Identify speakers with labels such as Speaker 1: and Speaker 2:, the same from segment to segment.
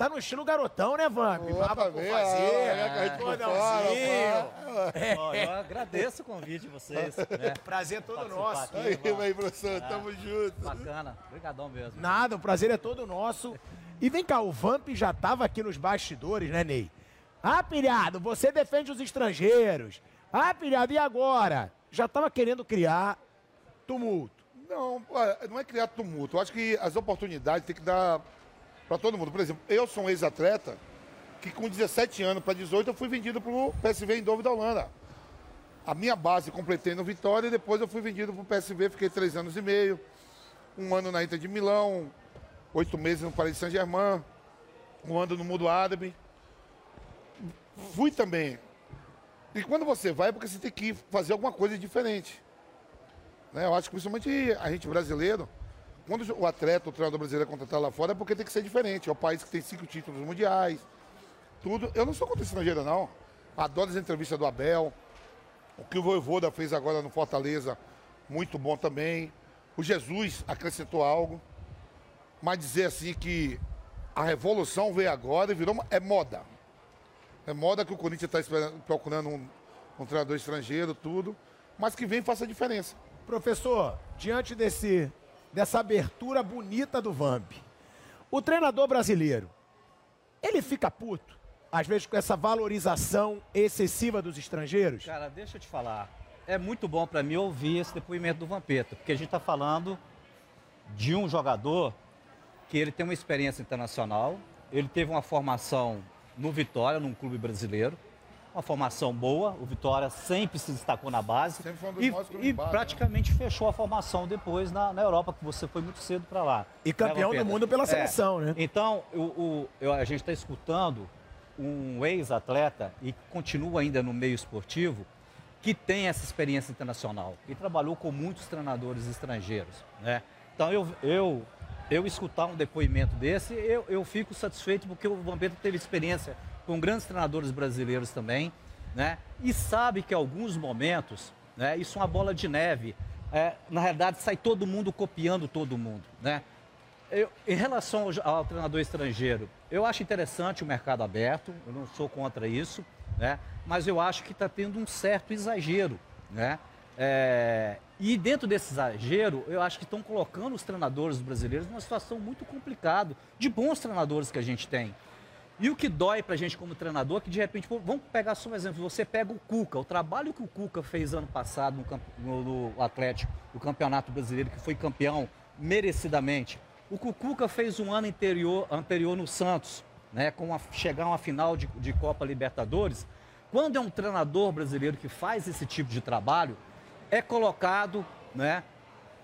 Speaker 1: Tá no estilo garotão, né, Vamp? Por
Speaker 2: bem,
Speaker 1: fazer.
Speaker 2: é, é, é.
Speaker 3: Ó, eu agradeço o convite de vocês. Né?
Speaker 1: Prazer é todo nosso.
Speaker 3: aqui,
Speaker 2: Aí, vai, professor, tamo junto.
Speaker 3: Bacana, obrigadão mesmo.
Speaker 1: Nada, o prazer é todo nosso. E vem cá, o Vamp já tava aqui nos bastidores, né, Ney? Ah, pilhado, você defende os estrangeiros. Ah, pilhado, e agora? Já tava querendo criar tumulto.
Speaker 2: Não, olha, não é criar tumulto. Eu acho que as oportunidades tem que dar para todo mundo. Por exemplo, eu sou um ex-atleta que com 17 anos para 18 eu fui vendido para o PSV em Dove da Holanda. A minha base completei no Vitória e depois eu fui vendido para o PSV, fiquei três anos e meio. Um ano na Inter de Milão, oito meses no Paris Saint-Germain, um ano no Mundo Árabe. Fui também. E quando você vai é porque você tem que fazer alguma coisa diferente. Né? Eu acho que principalmente a gente brasileiro, quando o atleta, o treinador brasileiro é contratado lá fora, é porque tem que ser diferente. É o país que tem cinco títulos mundiais, tudo. Eu não sou contra estrangeiro, não. Adoro as entrevistas do Abel. O que o Voivoda fez agora no Fortaleza, muito bom também. O Jesus acrescentou algo. Mas dizer assim que a revolução veio agora e virou uma, é moda. É moda que o Corinthians está procurando um, um treinador estrangeiro, tudo. Mas que vem e faça a diferença.
Speaker 1: Professor, diante desse, dessa abertura bonita do Vamp, o treinador brasileiro, ele fica puto, às vezes com essa valorização excessiva dos estrangeiros?
Speaker 3: Cara, deixa eu te falar. É muito bom pra mim ouvir esse depoimento do Vampeta, porque a gente tá falando de um jogador que ele tem uma experiência internacional, ele teve uma formação no Vitória, num clube brasileiro, uma formação boa, o Vitória sempre se destacou na base
Speaker 2: Sempre foi um dos
Speaker 3: e, e
Speaker 2: base, né?
Speaker 3: praticamente fechou a formação depois na, na Europa, que você foi muito cedo para lá.
Speaker 1: E campeão
Speaker 3: Né,
Speaker 1: do mundo pela
Speaker 3: É.
Speaker 1: seleção, né?
Speaker 3: Então, o, o- eu- a gente está escutando um ex-atleta e que continua ainda no meio esportivo que tem essa experiência internacional e trabalhou com muitos treinadores estrangeiros, né? Então, eu, eu, eu escutar um depoimento desse, eu, eu fico satisfeito porque o Vampeta teve experiência com grandes treinadores brasileiros também, né? E sabe que alguns momentos, né? Isso é uma bola de neve. É, na realidade, sai todo mundo copiando todo mundo, né? Eu- em relação ao, ao treinador estrangeiro, eu acho interessante o mercado aberto, eu não sou contra isso, né? mas eu acho que está tendo um certo exagero. Né? É, e dentro desse exagero, eu acho que estão colocando os treinadores brasileiros numa situação muito complicada, de bons treinadores que a gente tem. E o que dói pra gente como treinador é que de repente, vamos pegar só um exemplo, você pega o Cuca, o trabalho que o Cuca fez ano passado no, no- no Atlético, no Campeonato Brasileiro, que foi campeão merecidamente. O Cuca fez um ano anterior, anterior no Santos, né, com a, chegar a uma final de, de Copa Libertadores. Quando é um treinador brasileiro que faz esse tipo de trabalho, é colocado, né,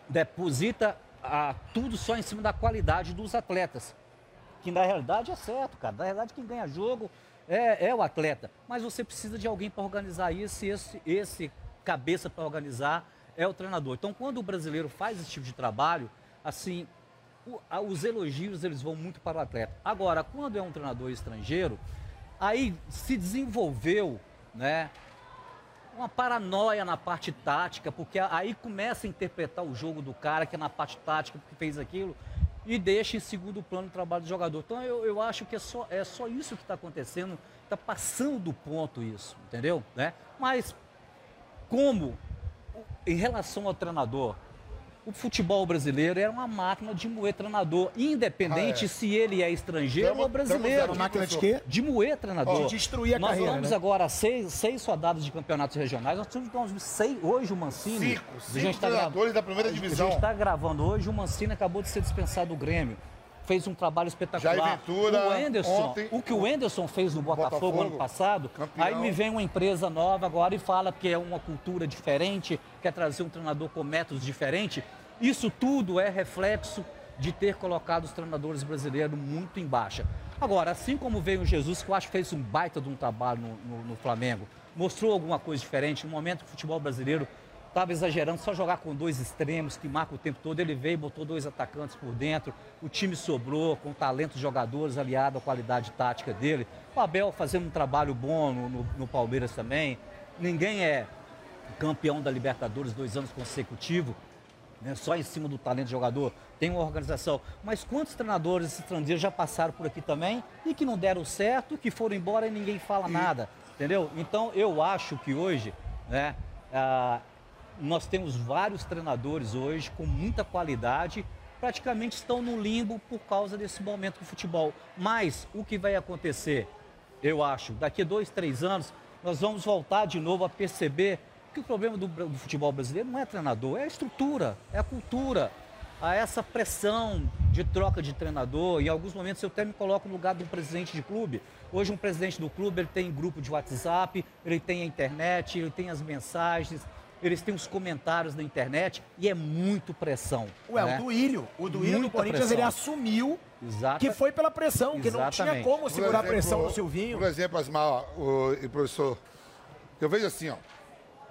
Speaker 3: deposita ah, tudo só em cima da qualidade dos atletas que na realidade é certo, cara. Na realidade, quem ganha jogo é, é o atleta. Mas você precisa de alguém para organizar isso e esse, esse cabeça para organizar é o treinador. Então, quando o brasileiro faz esse tipo de trabalho, assim, o- a- os elogios eles vão muito para o atleta. Agora, quando é um treinador estrangeiro, aí se desenvolveu, né? uma paranoia na parte tática, porque aí começa a interpretar o jogo do cara que é na parte tática, porque fez aquilo, e deixa em segundo plano o trabalho do jogador. Então eu, eu acho que é só, é só isso que está acontecendo, está passando do ponto isso, entendeu? Né? Mas como em relação ao treinador, o futebol brasileiro era uma máquina de moer treinador, independente
Speaker 2: Ah, é.
Speaker 3: se ele é estrangeiro
Speaker 2: Tamo-
Speaker 3: ou brasileiro.
Speaker 1: Uma máquina de quê?
Speaker 3: De moer treinador.
Speaker 1: De destruir a
Speaker 3: Nós
Speaker 1: carreira,
Speaker 3: vamos
Speaker 1: né?
Speaker 3: agora seis, seis rodadas de campeonatos regionais. Nós tivemos seis, hoje o Mancini.
Speaker 2: Cinco,
Speaker 3: a
Speaker 2: cinco
Speaker 3: gente tá
Speaker 2: treinadores
Speaker 3: gra-
Speaker 2: da primeira
Speaker 3: A
Speaker 2: divisão.
Speaker 3: gente está gravando hoje, o Mancini acabou de ser dispensado do Grêmio. Fez um trabalho espetacular.
Speaker 2: Jair Ventura,
Speaker 3: o Anderson,
Speaker 2: ontem,
Speaker 3: o que o Anderson fez no Botafogo,
Speaker 2: Botafogo,
Speaker 3: ano passado,
Speaker 2: campeão.
Speaker 3: aí me vem uma empresa nova agora e fala que é uma cultura diferente, quer trazer um treinador com métodos diferentes. Isso tudo é reflexo de ter colocado os treinadores brasileiros muito em baixa. Agora, assim como veio o Jesus, que eu acho que fez um baita de um trabalho no, no, no Flamengo, mostrou alguma coisa diferente, no momento que o futebol brasileiro estava exagerando, só jogar com dois extremos que marcam o tempo todo. Ele veio, botou dois atacantes por dentro, o time sobrou com talento de jogadores aliado à qualidade tática dele. O Abel fazendo um trabalho bom no, no, no Palmeiras também. Ninguém é campeão da Libertadores dois anos consecutivos, né, só em cima do talento do jogador, tem uma organização. Mas quantos treinadores estrangeiros já passaram por aqui também e que não deram certo, que foram embora e ninguém fala nada, entendeu? Então eu acho que hoje, né, ah, nós temos vários treinadores hoje com muita qualidade, praticamente estão no limbo por causa desse momento do futebol. Mas o que vai acontecer, eu acho, daqui a dois, três anos, nós vamos voltar de novo a perceber que o problema do, do futebol brasileiro não é treinador, é a estrutura, é a cultura. Há essa pressão de troca de treinador. Em alguns momentos eu até me coloco no lugar do presidente de clube. Hoje um presidente do clube ele tem grupo de WhatsApp, ele tem a internet, ele tem as mensagens, eles têm os comentários na internet e é muito pressão.
Speaker 1: Ué,
Speaker 3: né?
Speaker 1: o Duílio, o Duílio do
Speaker 3: Muita
Speaker 1: Corinthians,
Speaker 3: pressão.
Speaker 1: ele assumiu
Speaker 3: Exata-
Speaker 1: que foi pela pressão, que não tinha como segurar a
Speaker 2: exemplo,
Speaker 1: pressão no Silvinho.
Speaker 2: Por exemplo, Asmar, ó, o, e professor, eu vejo assim, ó.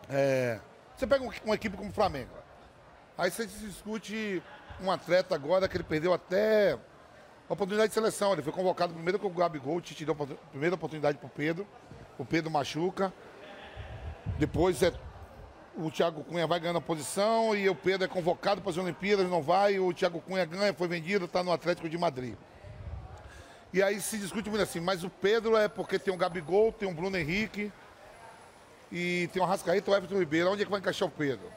Speaker 2: é, você pega um- uma equipe como o Flamengo. Aí você discute um atleta agora que ele perdeu até a oportunidade de seleção. Ele foi convocado primeiro com o Gabigol, o Tite deu a primeira oportunidade pro Pedro. O Pedro machuca. Depois é, o Thiago Cunha vai ganhando a posição e o Pedro é convocado para as Olimpíadas, não vai. O Thiago Cunha ganha, foi vendido, está no Atlético de Madrid. E aí se discute muito assim, mas o Pedro é porque tem um Gabigol, tem um Bruno Henrique e tem um Rascaeta e o Everton Ribeiro. Onde é que vai encaixar o Pedro?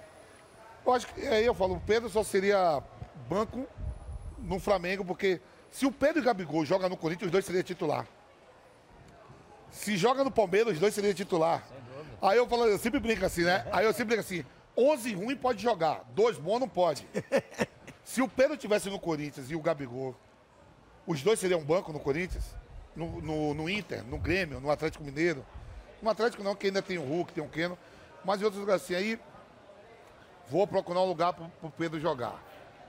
Speaker 2: Eu acho que aí eu falo, o Pedro só seria banco no Flamengo, porque se o Pedro e o Gabigol jogam no Corinthians, os dois seriam titular. Se joga no Palmeiras, os dois seriam titular. Aí eu falo, eu sempre brinco assim, né? Aí eu sempre brinco assim, 11 ruim pode jogar, dois bons não pode. Se o Pedro tivesse no Corinthians e o Gabigol, os dois seriam banco no Corinthians, no, no, no Inter, no Grêmio, no Atlético Mineiro. No Atlético não, que ainda tem o Hulk, tem o Keno, mas em outros lugares assim. Aí vou procurar um lugar para o Pedro jogar.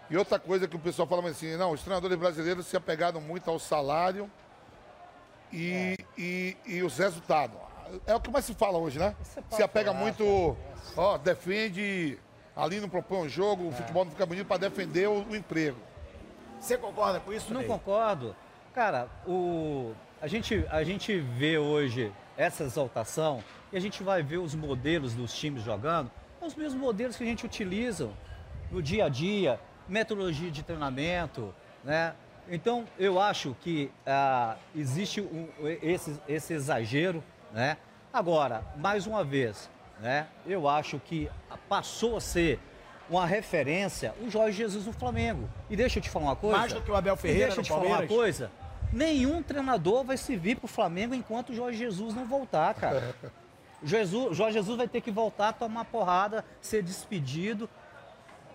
Speaker 2: E outra coisa que o pessoal fala assim, não, os treinadores brasileiros se apegaram muito ao salário e, e, e os resultados. É o que mais se fala hoje, né?
Speaker 3: É
Speaker 2: Se apega muito, ó, defende, ali não propõe um jogo,
Speaker 3: É.
Speaker 2: o futebol não fica bonito para defender o, o emprego.
Speaker 1: Você concorda com isso,
Speaker 3: Não
Speaker 1: Ney?
Speaker 3: concordo. Cara, o, a, gente, a gente vê hoje essa exaltação e a gente vai ver os modelos dos times jogando, é os mesmos modelos que a gente utiliza no dia a dia, metodologia de treinamento, né? Então, eu acho que ah, existe um- esse, esse exagero, né? Agora, mais uma vez, né? Eu acho que passou a ser uma referência o Jorge Jesus no Flamengo. E deixa eu te falar uma coisa.
Speaker 1: Mais do que o Abel Ferreira
Speaker 3: Deixa eu te falar uma
Speaker 1: Palmeiras?
Speaker 3: coisa. Nenhum treinador vai servir pro Flamengo enquanto o Jorge Jesus não voltar, cara. Jesus, Jorge Jesus vai ter que voltar, tomar porrada, ser despedido.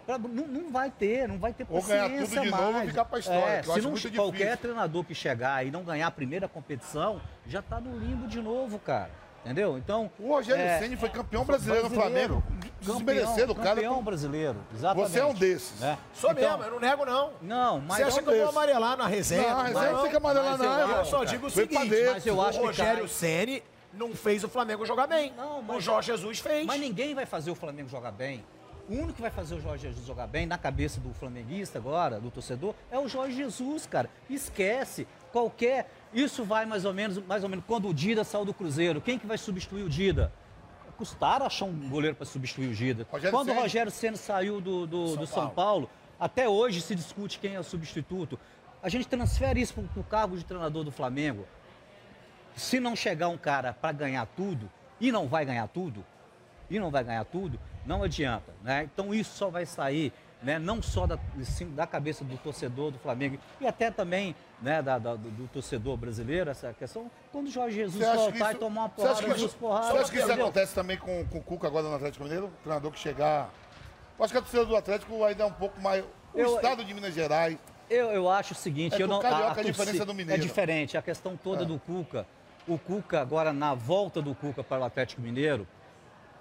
Speaker 3: Pra- não, não vai ter, não vai ter
Speaker 2: Ou ganhar
Speaker 3: paciência
Speaker 2: tudo de
Speaker 3: mais.
Speaker 2: novo e ficar pra história,
Speaker 3: É,
Speaker 2: que eu
Speaker 3: se
Speaker 2: acho
Speaker 3: não,
Speaker 2: muito
Speaker 3: qualquer
Speaker 2: difícil.
Speaker 3: treinador que chegar e não ganhar a primeira competição, já tá no limbo de novo, cara. Entendeu? Então.
Speaker 2: O Rogério
Speaker 3: é,
Speaker 2: Ceni foi campeão brasileiro, no Flamengo. Desmerecendo o cara.
Speaker 3: campeão brasileiro, exatamente.
Speaker 2: Você é um desses.
Speaker 3: né?
Speaker 1: Sou
Speaker 3: Então,
Speaker 1: mesmo, eu não nego não.
Speaker 3: Não, mas
Speaker 1: Você acha
Speaker 2: é um
Speaker 1: que eu vou amarelar na resenha?
Speaker 2: Não, a resenha não que amarelar, não.
Speaker 3: eu
Speaker 1: só digo o seguinte,
Speaker 3: mas eu acho
Speaker 1: o
Speaker 3: que
Speaker 1: Rogério. Ceni não fez o Flamengo jogar bem.
Speaker 3: Não, mas-
Speaker 1: o Jorge Jesus fez.
Speaker 3: Mas ninguém vai fazer o Flamengo jogar bem. O único que vai fazer o Jorge Jesus jogar bem, na cabeça do flamenguista agora, do torcedor, é o Jorge Jesus, cara. Esquece. Qualquer. Isso vai mais ou menos, mais ou menos, quando o Dida saiu do Cruzeiro. Quem que vai substituir o Dida? Custaram achar um goleiro para substituir o Dida.
Speaker 2: Rogério
Speaker 3: quando o Rogério Senna saiu do, do, do São Paulo, até hoje se discute quem é o substituto. A gente transfere isso para o cargo de treinador do Flamengo. Se não chegar um cara para ganhar tudo, e não vai ganhar tudo, e não vai ganhar tudo, não adianta. Né? Então isso só vai sair né, não só da, da cabeça do torcedor do Flamengo, e até também né, da- da- do, do torcedor brasileiro, essa questão, quando o Jorge Jesus voltar
Speaker 2: isso-
Speaker 3: e tomar uma
Speaker 2: você acha
Speaker 3: porrada,
Speaker 2: que isso-. Você acha que isso
Speaker 3: entendeu?
Speaker 2: acontece também com, com o Cuca agora no Atlético Mineiro? O treinador que chegar. Eu acho que a torcida do Atlético ainda é um pouco mais. O
Speaker 3: Eu-
Speaker 2: estado de Minas Gerais.
Speaker 3: Eu, eu acho o seguinte,
Speaker 2: É
Speaker 3: eu
Speaker 2: o
Speaker 3: não
Speaker 2: carioca
Speaker 3: a,
Speaker 2: é a diferença
Speaker 3: torcida-
Speaker 2: do mineiro.
Speaker 3: É diferente, a questão toda do Cuca. O Cuca agora na volta do Cuca para o Atlético Mineiro,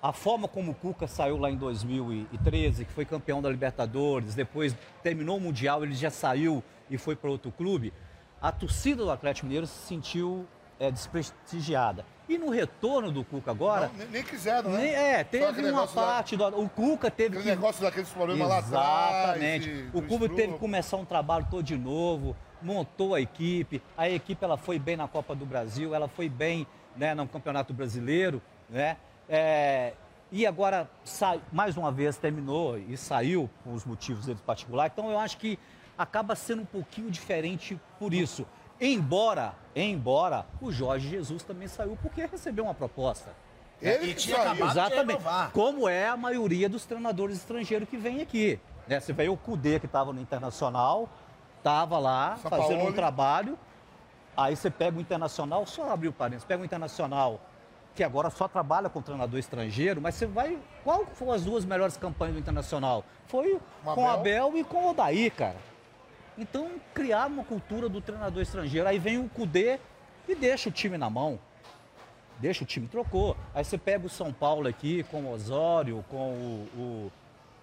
Speaker 3: A forma como o Cuca saiu lá em 2013, que foi campeão da Libertadores, depois terminou o Mundial, ele já saiu e foi para outro clube, a torcida do Atlético Mineiro se sentiu é, desprestigiada. E no retorno do Cuca agora,
Speaker 2: Não, nem, quiseram, né?
Speaker 3: nem- é, teve uma
Speaker 2: negócio da-
Speaker 3: parte do. O Cuca teve
Speaker 2: Aquele
Speaker 3: que.
Speaker 2: negócio daqueles problemas lá atrás.
Speaker 3: Exatamente. O clube teve que começar um trabalho todo de novo, montou a equipe. A equipe ela foi bem na Copa do Brasil, ela foi bem né, no Campeonato Brasileiro, né? É, e agora, sai, mais uma vez, terminou e saiu por os motivos deles particulares. Então, eu acho que acaba sendo um pouquinho diferente por isso. Embora, embora o Jorge Jesus também saiu porque recebeu uma proposta.
Speaker 2: Ele
Speaker 1: E
Speaker 2: que
Speaker 1: tinha acabado de
Speaker 3: Exatamente.
Speaker 1: renovar.
Speaker 3: Como é a maioria dos treinadores estrangeiros que vem aqui. Né? Você vê o Cudê que estava no Internacional, estava lá
Speaker 2: São
Speaker 3: fazendo um
Speaker 2: Paulo.
Speaker 3: trabalho. Aí você pega o Internacional, só abrir o parênteses, pega o Internacional, que agora só trabalha com treinador estrangeiro, mas você vai. Qual foram as duas melhores campanhas do Internacional? Foi
Speaker 2: Com
Speaker 3: com o
Speaker 2: Abel.
Speaker 3: E com o Odaí, cara. Então, criar uma cultura do treinador estrangeiro. Aí vem o Cudê e deixa o time na mão. Deixa o time, trocou. Aí você pega o São Paulo aqui com o Osório, com o. o,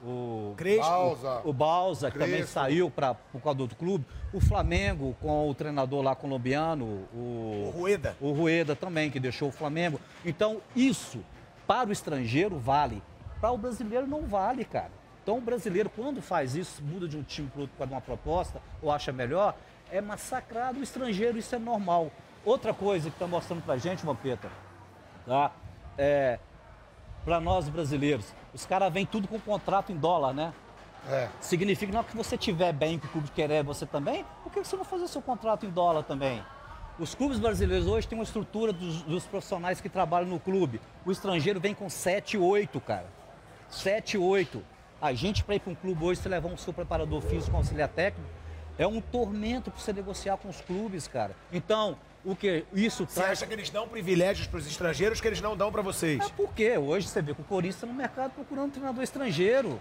Speaker 3: o
Speaker 1: Crespo.
Speaker 2: Balsa.
Speaker 3: o Balsa, que também saiu para por causa do outro clube. O Flamengo, com o treinador lá colombiano,
Speaker 1: O
Speaker 3: o,
Speaker 1: Rueda.
Speaker 3: o Rueda também, que deixou o Flamengo. Então, isso, para o estrangeiro, vale. Para o brasileiro, não vale, cara. Então, o brasileiro, quando faz isso, muda de um time para outro de uma proposta, ou acha melhor, é massacrado o estrangeiro, isso é normal. Outra coisa que está mostrando para gente, Vampeta, tá? É, para nós brasileiros, os caras vêm tudo com contrato em dólar, né?
Speaker 2: É.
Speaker 3: Significa hora que você tiver bem, que o clube querer você também, por que você não fazer seu contrato em dólar também? Os clubes brasileiros hoje têm uma estrutura dos, dos profissionais que trabalham no clube. O estrangeiro vem com 7, 8, cara. 7, 8. A gente, para ir para um clube hoje, você levar um seu preparador físico, um auxiliar técnico, é um tormento para você negociar com os clubes, cara. Então, o que isso
Speaker 1: Você
Speaker 3: traz.
Speaker 1: acha que eles dão privilégios para os estrangeiros que eles não dão para vocês?
Speaker 3: É porque hoje você vê que o Corinthians está no mercado procurando um treinador estrangeiro.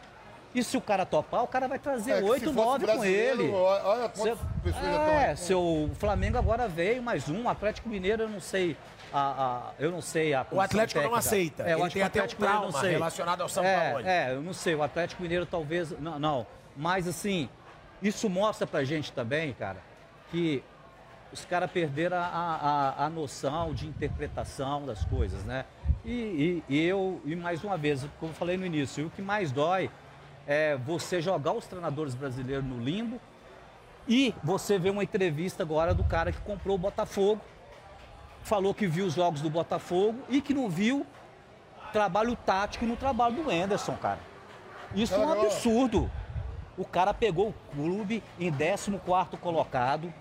Speaker 3: E se o cara topar, o cara vai trazer
Speaker 2: É, se
Speaker 3: oito,
Speaker 2: fosse
Speaker 3: nove com ele.
Speaker 2: Olha quantas pessoas já estão
Speaker 3: é, seu Flamengo agora veio mais um, Atlético Mineiro, eu não sei a, a- eu não sei a
Speaker 1: O Atlético não
Speaker 3: técnica.
Speaker 1: aceita.
Speaker 3: É, eu
Speaker 1: Ele
Speaker 3: acho
Speaker 1: tem
Speaker 3: que o
Speaker 1: até um
Speaker 3: Atlético Mineiro não
Speaker 1: trauma
Speaker 3: sei.
Speaker 1: relacionado ao São
Speaker 3: é,
Speaker 1: Paulo.
Speaker 3: É, eu não sei, o Atlético Mineiro talvez, não, não. Mas assim, isso mostra pra gente também, cara, que os caras perderam a, a, a noção de interpretação das coisas, né? E, e- e eu, e mais uma vez, como eu falei no início, o que mais dói é você jogar os treinadores brasileiros no limbo e você vê uma entrevista agora do cara que comprou o Botafogo, falou que viu os jogos do Botafogo e que não viu trabalho tático no trabalho do Anderson, cara. Isso é um absurdo. O cara pegou o clube em 14º colocado.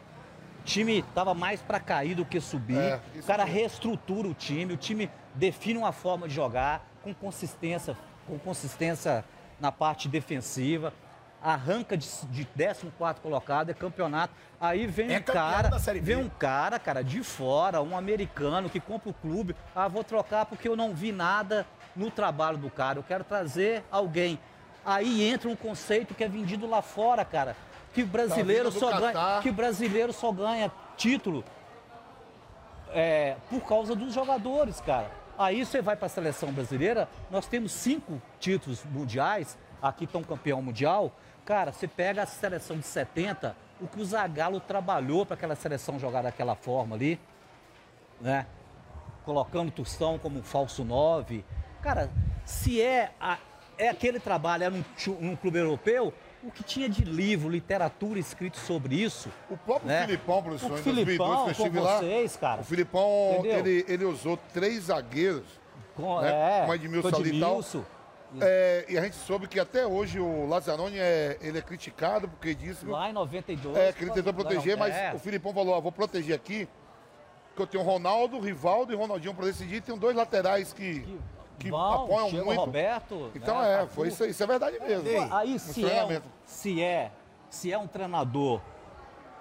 Speaker 3: O time estava mais para cair do que subir.
Speaker 2: É,
Speaker 3: o cara
Speaker 2: mesmo.
Speaker 3: reestrutura o time, o time define uma forma de jogar com consistência, com consistência na parte defensiva. Arranca de, de 14 colocado, é campeonato. Aí vem
Speaker 1: É
Speaker 3: um cara, vem um cara, cara, de fora, um americano que compra o clube. Ah, vou trocar porque eu não vi nada no trabalho do cara. Eu quero trazer alguém. Aí entra um conceito que é vendido lá fora, cara. Que brasileiro só ganha,
Speaker 2: Catar.
Speaker 3: que brasileiro só ganha título é, por causa dos jogadores, cara. Aí você vai para a seleção brasileira, nós temos cinco títulos mundiais, aqui estão campeão mundial. Cara, você pega a seleção de 70, o que o Zagallo trabalhou para aquela seleção jogar daquela forma ali, né? Colocando Tostão como um falso 9. Cara, se é, a- é aquele trabalho, é num, num clube europeu, o que tinha de livro, literatura escrito sobre isso,
Speaker 2: O próprio
Speaker 3: né?
Speaker 2: Filipão, professor,
Speaker 3: O
Speaker 2: em 2002,
Speaker 3: Filipão
Speaker 2: que eu estive lá,
Speaker 3: vocês, cara.
Speaker 2: o Filipão,
Speaker 3: Entendeu?
Speaker 2: ele, ele usou três zagueiros,
Speaker 3: Com,
Speaker 2: né?
Speaker 3: é,
Speaker 2: Com Edmilson
Speaker 3: com
Speaker 2: e.
Speaker 3: Edmilson.
Speaker 2: é, e a gente soube que até hoje o Lazzaroni é, ele é criticado porque disse
Speaker 3: Lá em 92.
Speaker 2: é, que ele tentou
Speaker 3: não,
Speaker 2: proteger, mas
Speaker 3: é.
Speaker 2: o Filipão falou, ó, vou proteger aqui, que eu tenho Ronaldo, Rivaldo e Ronaldinho para decidir, e tenho dois laterais que, que
Speaker 3: Bom,
Speaker 2: apoiam
Speaker 3: Diego
Speaker 2: muito.
Speaker 3: Roberto.
Speaker 2: Então
Speaker 3: né,
Speaker 2: é, foi isso, isso é verdade mesmo.
Speaker 3: Aí
Speaker 2: No
Speaker 3: se é, um, se é, se é um treinador,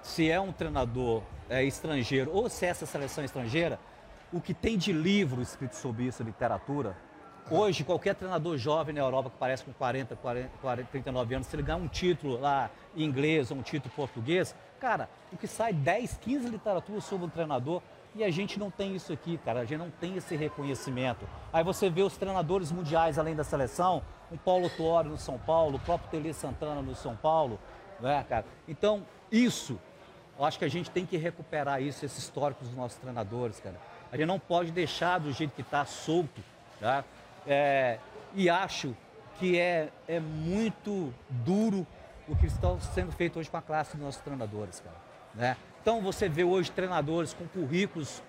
Speaker 3: se é um treinador é, estrangeiro ou se é essa seleção estrangeira, o que tem de livro escrito sobre isso, literatura, hoje qualquer treinador jovem na Europa que parece com 40, 40, 40 39 anos, se ele ganhar um título lá em inglês ou um título português, cara, o que sai 10, 15 literaturas sobre um treinador, E a gente não tem isso aqui, cara. A gente não tem esse reconhecimento. Aí você vê os treinadores mundiais além da seleção, o Paulo Tuori no São Paulo, o próprio Tele Santana no São Paulo, né, cara? Então, isso, eu acho que a gente tem que recuperar isso, esse histórico dos nossos treinadores, cara. A gente não pode deixar do jeito que está solto, tá? É, e acho que é, é muito duro o que está sendo feito hoje com a classe dos nossos treinadores, cara. Né? Então você vê hoje treinadores com currículos,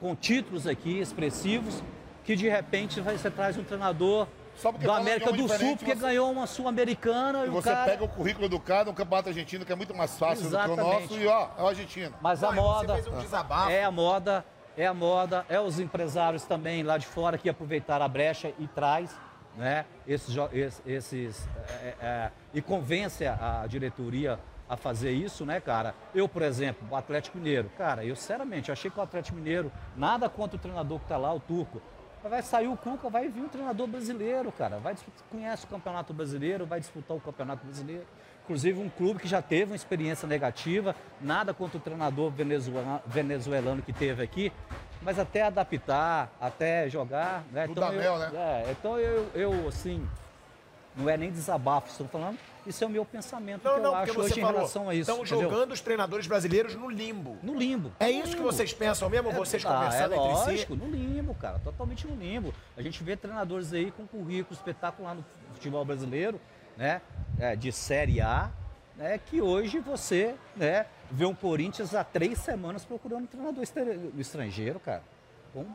Speaker 3: com títulos aqui expressivos, que de repente você traz um treinador da
Speaker 2: fala
Speaker 3: América do Sul, porque
Speaker 2: você-
Speaker 3: ganhou uma Sul-Americana e,
Speaker 2: E
Speaker 3: o
Speaker 2: você
Speaker 3: cara...
Speaker 2: pega o currículo do cara no campeonato argentino, que é muito mais fácil do que o
Speaker 3: Exatamente.
Speaker 2: nosso, e ó, é o argentino.
Speaker 3: Mas a
Speaker 1: e você
Speaker 3: moda
Speaker 1: fez um desabafo.
Speaker 3: é a moda, é a moda, é os empresários também lá de fora que aproveitaram a brecha e traz, né? Esses, jo- es- esses é, é, e convence a, a diretoria a fazer isso, né, cara? Eu, por exemplo, o Atlético Mineiro, cara, eu sinceramente achei que o Atlético Mineiro nada contra o treinador que tá lá, o turco. Vai sair o Cuca, vai vir um treinador brasileiro, cara. Vai conhece o Campeonato Brasileiro, vai disputar o Campeonato Brasileiro. Inclusive um clube que já teve uma experiência negativa, nada contra o treinador venezuelano, que teve aqui, mas até adaptar, até jogar, né?
Speaker 2: Dudamel,
Speaker 3: eu,
Speaker 2: né?
Speaker 3: É, então eu, eu, assim, não é nem desabafo, estou falando, isso é o meu pensamento
Speaker 1: Não,
Speaker 3: que
Speaker 1: não,
Speaker 3: eu acho hoje em
Speaker 1: falou,
Speaker 3: relação a isso.
Speaker 1: estão
Speaker 3: entendeu?
Speaker 1: jogando os treinadores brasileiros no limbo.
Speaker 3: no limbo.
Speaker 1: É isso que
Speaker 3: limbo.
Speaker 1: vocês pensam mesmo, vocês
Speaker 3: Ah,
Speaker 1: conversando
Speaker 3: é
Speaker 1: entre
Speaker 3: lógico,
Speaker 1: si?
Speaker 3: no limbo, cara, totalmente no limbo. A gente vê treinadores aí com currículo espetacular no futebol brasileiro, né? É, de Série A, né? Que hoje você, né? Vê um Corinthians há três semanas procurando um treinador estrangeiro, cara. Bom,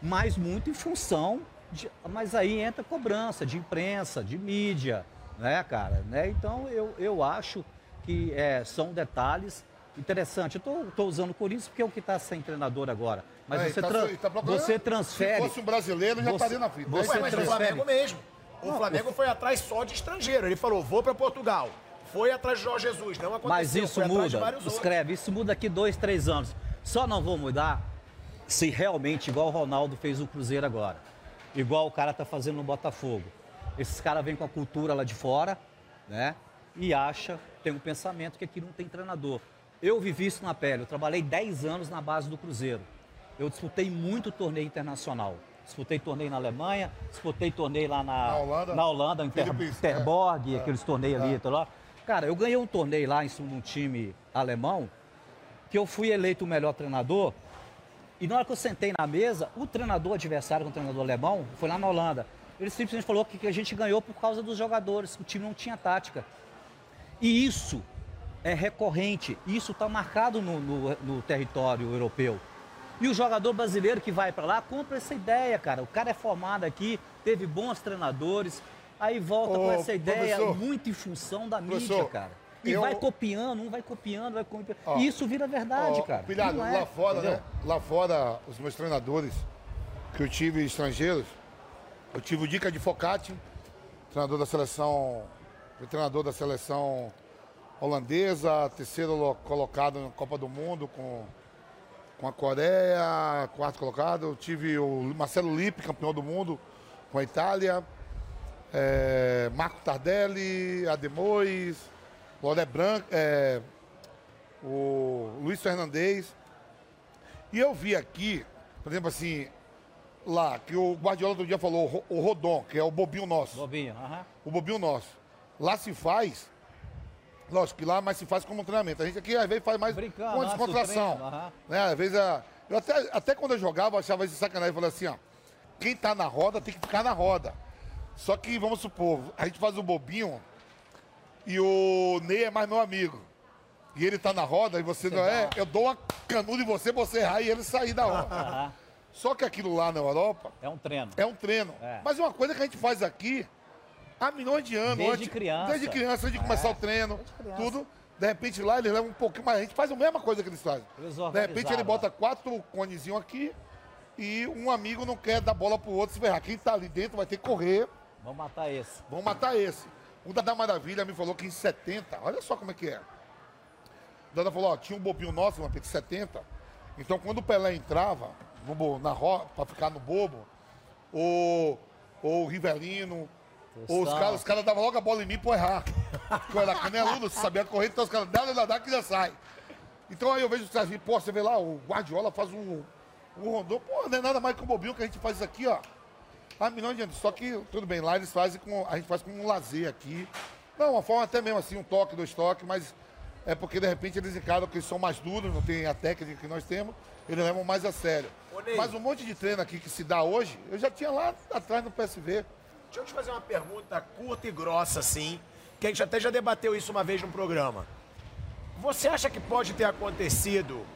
Speaker 3: mas muito em função de, mas aí entra cobrança de imprensa, de mídia, né, cara? Né? Então eu, eu acho que é, são detalhes interessantes. Eu estou usando o Corinthians porque é o que está sem treinador agora. Mas
Speaker 2: É,
Speaker 3: você,
Speaker 2: tá-
Speaker 3: tran-
Speaker 2: tá
Speaker 3: você transfere.
Speaker 2: Se fosse um brasileiro, já
Speaker 3: Você-
Speaker 2: estaria na fita.
Speaker 3: você
Speaker 1: Ué, mas o
Speaker 3: transfere-
Speaker 1: Flamengo mesmo. O Flamengo foi atrás só de estrangeiro. Ele falou, vou para Portugal. Foi atrás de Jorge Jesus. Não aconteceu.
Speaker 3: Mas isso muda, escreve, isso muda daqui dois, três anos. Só não vou mudar se realmente, igual o Ronaldo fez no Cruzeiro agora, igual o cara tá fazendo no Botafogo. Esses caras vêm com a cultura lá de fora, né? E acha, tem um pensamento que aqui não tem treinador. Eu vivi isso na pele, eu trabalhei 10 anos na base do Cruzeiro. Eu disputei muito torneio internacional. Disputei torneio na Alemanha, disputei torneio lá na,
Speaker 2: Na Holanda.
Speaker 3: na Holanda, em Ter,
Speaker 2: Philippines,
Speaker 3: Terborg,
Speaker 2: é.
Speaker 3: aqueles torneios ali, tá lá. Cara, eu ganhei um torneio lá em cima de um time alemão, que eu fui eleito o melhor treinador. E na hora que eu sentei na mesa, o treinador adversário, que é um treinador alemão, foi lá na Holanda. Ele simplesmente falou que a gente ganhou por causa dos jogadores, o time não tinha tática. E isso é recorrente, isso está marcado no, no- no território europeu. E o jogador brasileiro que vai para lá compra essa ideia, cara. O cara é formado aqui, teve bons treinadores, aí volta
Speaker 2: Ô,
Speaker 3: com essa ideia muito em função da mídia, cara. E
Speaker 2: eu-
Speaker 3: vai copiando, um vai copiando, vai copiando.
Speaker 2: Ó,
Speaker 3: e isso vira verdade,
Speaker 2: Ó,
Speaker 3: cara.
Speaker 2: Pilhado,
Speaker 3: é,
Speaker 2: lá fora,
Speaker 3: entendeu?
Speaker 2: né? Lá fora, os meus treinadores que eu tive estrangeiros, eu tive o Dica de Focati, treinador da seleção, treinador da seleção holandesa, terceiro lo- colocado na Copa do Mundo com, com a Coreia, quarto colocado. Eu tive o Marcelo Lippe, campeão do mundo com a Itália. É, Marco Tardelli, Ademois, Loré Branco, é, o Luiz Fernandes. E eu vi aqui, por exemplo, assim, lá, que o Guardiola outro dia falou, o Ro- o Rodon, que é o bobinho nosso.
Speaker 3: Bobinho, aham.
Speaker 2: O bobinho nosso. Lá se faz, lógico que lá mais se faz como treinamento. A gente aqui às vezes faz mais
Speaker 3: Brincando,
Speaker 2: uma descontração.
Speaker 3: treino,
Speaker 2: né? Às vezes, a- eu até, até quando eu jogava, eu achava isso sacanagem. Eu falei assim, ó, quem tá na roda tem que ficar na roda. Só que, vamos supor, a gente faz o bobinho e o Ney é mais meu amigo. E ele tá na roda e você, não é, eu dou uma canuda em você, você errar e ele sair da roda. Só que aquilo lá na Europa
Speaker 3: É um treino.
Speaker 2: é um treino.
Speaker 3: É.
Speaker 2: Mas é uma coisa que a gente faz aqui há milhões de anos.
Speaker 3: Desde
Speaker 2: antes,
Speaker 3: criança.
Speaker 2: Desde criança, antes de começar o treino, tudo. De repente lá eles levam um pouquinho mais. A gente faz a mesma coisa que eles fazem.
Speaker 3: Eles
Speaker 2: de repente ele bota quatro conezinhos aqui e um amigo não quer dar bola pro outro se ferrar. Quem tá ali dentro vai ter que correr.
Speaker 3: Vamos matar esse.
Speaker 2: Vamos matar esse. O Dada Maravilha me falou que em 70, olha só como é que é. O Dada falou, ó, tinha um bobinho nosso, uma de 70. Então quando o Pelé entrava no na roda para ficar no bobo, o, o Rivelino, ou os caras, os caras davam logo a bola em mim pra errar. Porque eu era caneludo, sabia correr, então os caras dá, dá, dá, que já sai. Então aí eu vejo os caras assim, pô, você vê lá, o Guardiola faz um, O Rondô, pô, não é nada mais que um bobinho que a gente faz isso aqui, ó. Há milhões de anos. Só que, tudo bem, lá eles fazem com. A gente faz com um lazer aqui. Não, uma forma até mesmo assim, um toque, dois toques, mas é porque de repente eles encaram que eles são mais duros, não tem a técnica que nós temos, eles levam mais a sério. Mas um monte de treino aqui que se dá hoje, eu já tinha lá atrás no PSV.
Speaker 1: Deixa eu te fazer uma pergunta curta e grossa, assim, que a gente até já debateu isso uma vez no programa. Você acha que pode ter acontecido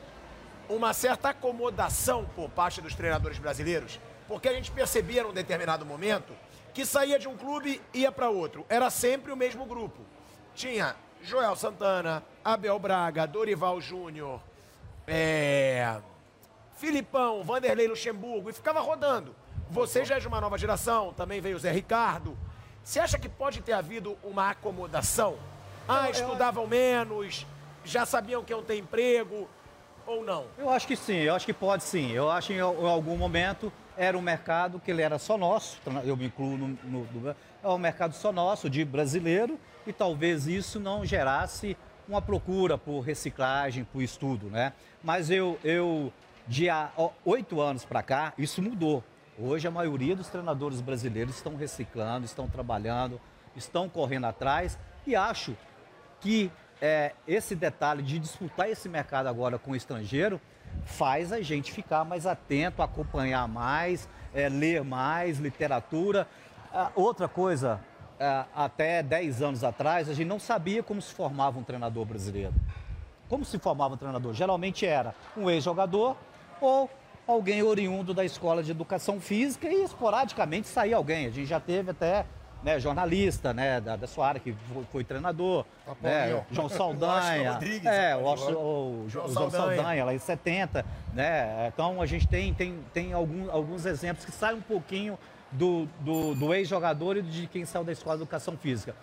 Speaker 1: uma certa acomodação por parte dos treinadores brasileiros? Porque a gente percebia num determinado momento que saía de um clube e ia para outro. Era sempre o mesmo grupo. Tinha Joel Santana, Abel Braga, Dorival Júnior, é... Filipão, Vanderlei Luxemburgo e ficava rodando. Você já é de uma nova geração, também veio o Zé Ricardo. Você acha que pode ter havido uma acomodação? Ah, estudavam menos, já sabiam que iam ter emprego ou não?
Speaker 3: Eu acho que sim, eu acho que pode sim. Eu acho que em algum momento era um mercado que ele era só nosso, eu me incluo no, no, no- é um mercado só nosso, de brasileiro, e talvez isso não gerasse uma procura por reciclagem, por estudo, né? Mas eu, eu de há oito anos para cá, isso mudou. Hoje a maioria dos treinadores brasileiros estão reciclando, estão trabalhando, estão correndo atrás, e acho que é, esse detalhe de disputar esse mercado agora com o estrangeiro faz a gente ficar mais atento, acompanhar mais, é, ler mais literatura. Ah, outra coisa, ah, até 10 anos atrás, a gente não sabia como se formava um treinador brasileiro. Como se formava um treinador? Geralmente era um ex-jogador ou alguém oriundo da escola de educação física e esporadicamente saía alguém. A gente já teve até né, jornalista né, da, da sua área que foi, foi treinador, né,
Speaker 2: Paulinho.
Speaker 3: João Saldanha,
Speaker 1: Rodrigues,
Speaker 3: é,
Speaker 1: né,
Speaker 3: o, Washington- o, Jo-
Speaker 1: João
Speaker 3: o João
Speaker 1: Saldanha.
Speaker 3: Saldanha, lá em 70, né? Então a gente tem, tem, tem algum, alguns exemplos que saem um pouquinho do, do, do ex-jogador e de quem saiu da escola de educação física.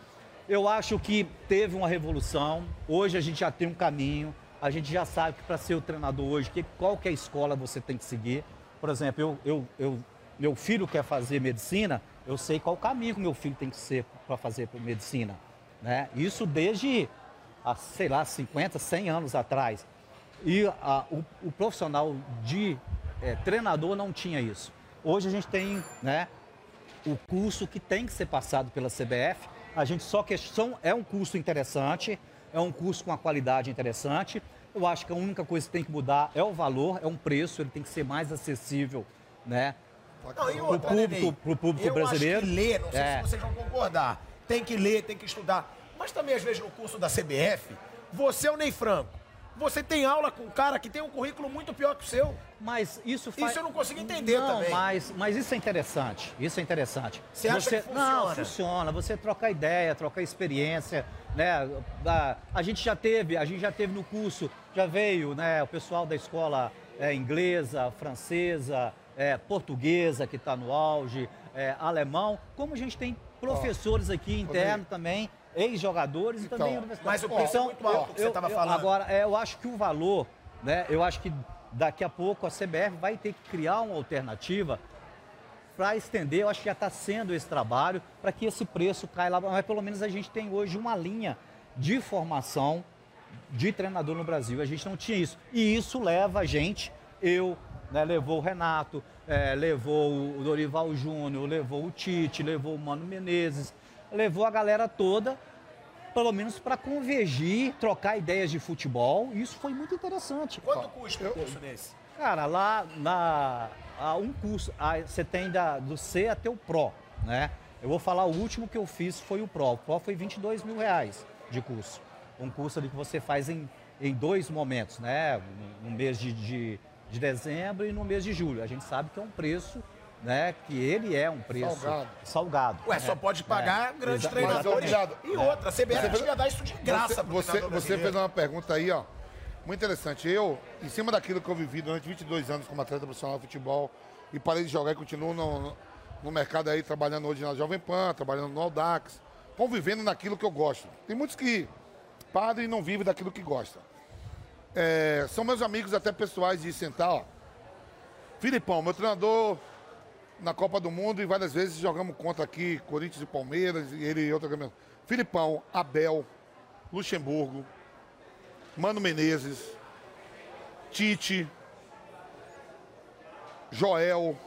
Speaker 3: Eu acho que teve uma revolução, hoje a gente já tem um caminho, a gente já sabe que para ser o treinador hoje, que, qual que é a escola você tem que seguir. Por exemplo, eu, eu, eu, meu filho quer fazer medicina, eu sei qual caminho meu filho tem que ser para fazer medicina. Né? Isso desde, sei lá, 50, 100 anos atrás. E a- o, o profissional de eh, treinador não tinha isso. Hoje a gente tem né, o curso que tem que ser passado pela CBF. A gente só questão é um curso interessante, é um curso com uma qualidade interessante. Eu acho que a única coisa que tem que mudar é o valor, é um preço, ele tem que ser mais acessível, né?
Speaker 1: Não, e
Speaker 3: Pro
Speaker 1: outra, né,
Speaker 3: público- pro público
Speaker 1: eu
Speaker 3: brasileiro.
Speaker 1: Acho que ler, não sei
Speaker 3: É.
Speaker 1: se vocês vão concordar. Tem que ler, tem que estudar. Mas também, às vezes, no curso da CBF, você é o Ney Franco. Você tem aula com um cara que tem um currículo muito pior que o seu.
Speaker 3: Mas isso faz...
Speaker 1: Isso eu não consigo entender
Speaker 3: não,
Speaker 1: também.
Speaker 3: Mas, mas isso é interessante. Isso é interessante.
Speaker 1: Você acha que
Speaker 3: Não,
Speaker 1: funciona?
Speaker 3: funciona. Você trocar ideia, trocar experiência, né? A, a gente já teve, a gente já teve no curso, já veio, né? O pessoal da escola é, inglesa, francesa, é, portuguesa que está no auge, é, alemão. Como a gente tem professores aqui internos também, ex-jogadores e
Speaker 2: Então,
Speaker 3: também universidades.
Speaker 1: mas o preço é muito alto que você tava falando.
Speaker 3: Agora, é, eu acho que o valor, né? Eu acho que daqui a pouco a CBF vai ter que criar uma alternativa para estender. Eu acho que já está sendo esse trabalho para que esse preço caia lá. Mas pelo menos a gente tem hoje uma linha de formação de treinador no Brasil. A gente não tinha isso. E isso leva a gente, eu, né, levou o Renato, é, levou o Dorival Júnior, levou o Tite, levou o Mano Menezes, levou a galera toda, pelo menos para convergir, trocar ideias de futebol. E isso foi muito interessante.
Speaker 1: Quanto custa um curso desse?
Speaker 3: Cara, lá na há um curso, ah, você tem da, do C até o Pro, né? Eu vou falar, o último que eu fiz foi o Pro. O Pro foi 22 mil reais de curso. Um curso ali que você faz em, em dois momentos, né? No mês de, de, de dezembro e no mês de julho. A gente sabe que é um preço, né? Que ele é um preço
Speaker 2: Salgado.
Speaker 3: salgado,
Speaker 1: Ué,
Speaker 3: né?
Speaker 1: só pode pagar
Speaker 3: É,
Speaker 1: grandes
Speaker 3: exa-
Speaker 1: treinadores.
Speaker 2: obrigado.
Speaker 1: E outra, a CBF
Speaker 2: Você-
Speaker 1: devia dar isso de graça
Speaker 2: Você,
Speaker 1: pro
Speaker 2: você, você fez uma pergunta aí, ó, muito interessante. Eu, em cima daquilo que eu vivi durante 22 anos como atleta profissional de futebol e parei de jogar e continuo no, no, no mercado aí, trabalhando hoje na Jovem Pan, trabalhando no Audax, convivendo naquilo que eu gosto. Tem muitos que param e não vivem daquilo que gostam. É, são meus amigos até pessoais de sentar, ó. Filipão, meu treinador na Copa do Mundo e várias vezes jogamos contra aqui, Corinthians e Palmeiras, e ele e outra caminhão. Filipão, Abel, Luxemburgo, Mano Menezes, Tite. Joel.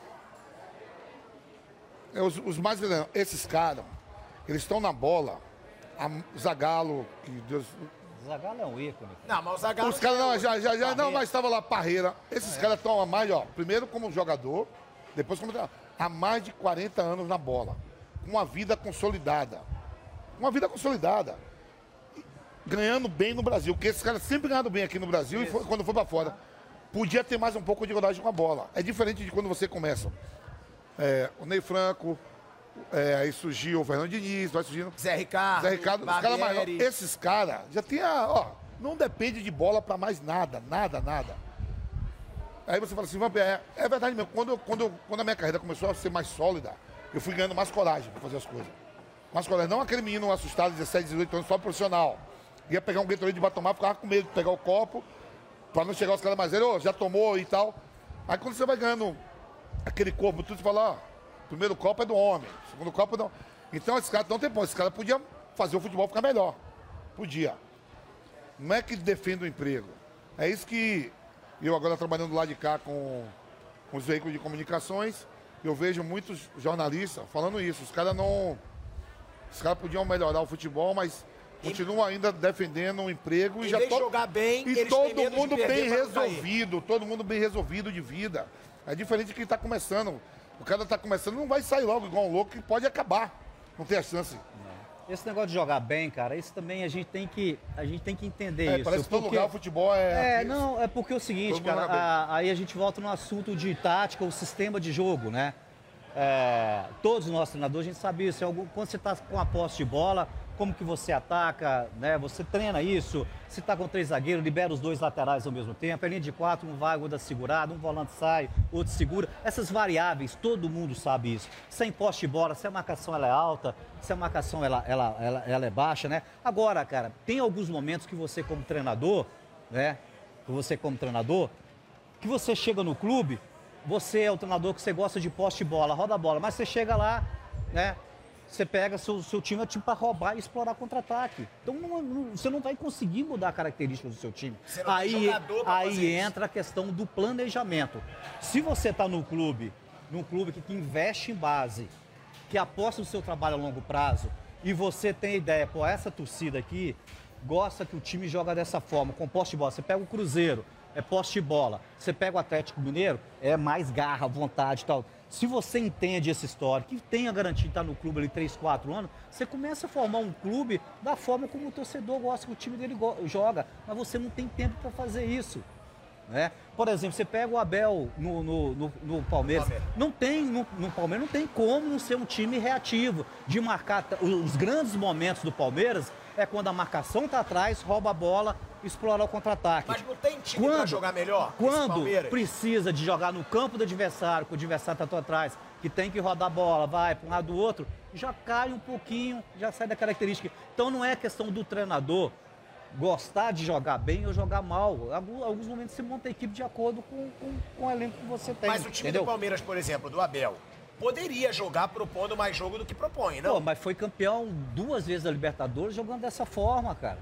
Speaker 2: É, Os, os mais veteranos, esses caras, eles estão na bola. A Zagalo, que Deus.
Speaker 3: Zagallo é um ícone.
Speaker 1: Não, mas o Zagallo...
Speaker 2: Os caras não, já, já, já, não, mas estava lá Parreira. Esses caras estão há mais, ó, primeiro como jogador, depois como há mais de 40 anos na bola. Com uma vida consolidada. Uma vida consolidada. Ganhando bem no Brasil, porque esses caras sempre ganharam bem aqui no Brasil e foi- quando foi para fora. Podia ter mais um pouco de rodagem com a bola. É diferente de quando você começa. É, o Ney Franco, é, aí surgiu o Fernando Diniz, vai surgindo.
Speaker 1: Zé Ricardo,
Speaker 2: Zé Ricardo, os caras maiores. Esses caras já tem a, ó, não depende de bola pra mais nada, nada, nada. Aí você fala assim, é, é verdade mesmo. Quando, quando, quando a minha carreira começou a ser mais sólida, eu fui ganhando mais coragem pra fazer as coisas. Mais coragem. Não aquele menino assustado, 17, 18 anos, só profissional. Ia pegar um Gatorade de bater tomar, ficava com medo de pegar o copo, pra não chegar os caras mais velhos, "Ô, já tomou e tal. Aí quando você vai ganhando aquele corpo, tudo você fala, ó, primeiro copo é do homem, segundo copo é do Então esses caras não tem ponto, esses caras podiam fazer o futebol ficar melhor. Podia. Não é que defenda o emprego. É isso que eu agora trabalhando lá de cá com, com os veículos de comunicações, eu vejo muitos jornalistas falando isso. Os caras não. Os caras podiam melhorar o futebol, mas continuam ainda defendendo o emprego e
Speaker 1: Em
Speaker 2: já to-
Speaker 1: jogar bem,
Speaker 2: e todo mundo bem resolvido, todo mundo bem resolvido de vida. É diferente de quem está começando. O cara está começando, não vai sair logo igual um louco que pode acabar. Não tem a chance.
Speaker 3: Esse negócio de jogar bem, cara, isso também a gente tem que, a gente tem que entender
Speaker 2: É,
Speaker 3: isso.
Speaker 2: parece que todo lugar o futebol é.
Speaker 3: É,
Speaker 2: aqui.
Speaker 3: não, é porque é o seguinte, cara, a- aí a gente volta no assunto de tática, o sistema de jogo, né? É, todos os nossos treinadores, a gente sabe isso. é Quando você está com a posse de bola, como que você ataca, né? Você treina isso. Se está com três zagueiros, libera os dois laterais ao mesmo tempo. É linha de quatro, um vai, outro segurado, um volante sai, outro segura. Essas variáveis, todo mundo sabe isso. Sem posse de bola, se a marcação ela é alta, se a marcação ela, ela, ela, ela é baixa, né? Agora, cara, tem alguns momentos que você como treinador, né? Que você como treinador, que você chega no clube, você é o treinador que você gosta de poste de bola, roda a bola, mas você chega lá, né? Você pega seu, seu time é time para roubar e explorar contra-ataque. Então não- não- você não vai conseguir mudar a característica do seu time.
Speaker 1: Você não tem
Speaker 3: Aí, aí entra a questão do planejamento. Se você está no clube, num clube que, que investe em base, que aposta no seu trabalho a longo prazo, e você tem ideia, pô, essa torcida aqui gosta que o time joga dessa forma, com poste de bola. Você pega o Cruzeiro, é poste de bola. Você pega o Atlético Mineiro, é mais garra, vontade e tal. Se você entende essa história, que tem a garantia de estar no clube ali 3, 4 anos, você começa a formar um clube da forma como o torcedor gosta que o time dele joga. Mas você não tem tempo para fazer isso. Né? Por exemplo, você pega o Abel no, no, no- no Palmeiras.
Speaker 1: Palmeiras.
Speaker 3: Não tem, no, no Palmeiras não tem como não ser um time reativo. De marcar. Os grandes momentos do Palmeiras é quando a marcação tá atrás, rouba a bola, explorar o contra-ataque.
Speaker 1: Mas não tem time pra jogar melhor?
Speaker 3: Quando precisa de jogar no campo do adversário, que o adversário está atrás, que tem que rodar a bola, vai para um lado do outro, já cai um pouquinho, já sai da característica. Então não é questão do treinador gostar de jogar bem ou jogar mal. Alguns, momentos você monta a equipe de acordo com, com, com o elenco que você tem.
Speaker 1: Mas o time
Speaker 3: entendeu?
Speaker 1: do Palmeiras, por exemplo, do Abel, poderia jogar propondo mais jogo do que propõe, não?
Speaker 3: Pô, mas foi campeão duas vezes da Libertadores jogando dessa forma, cara.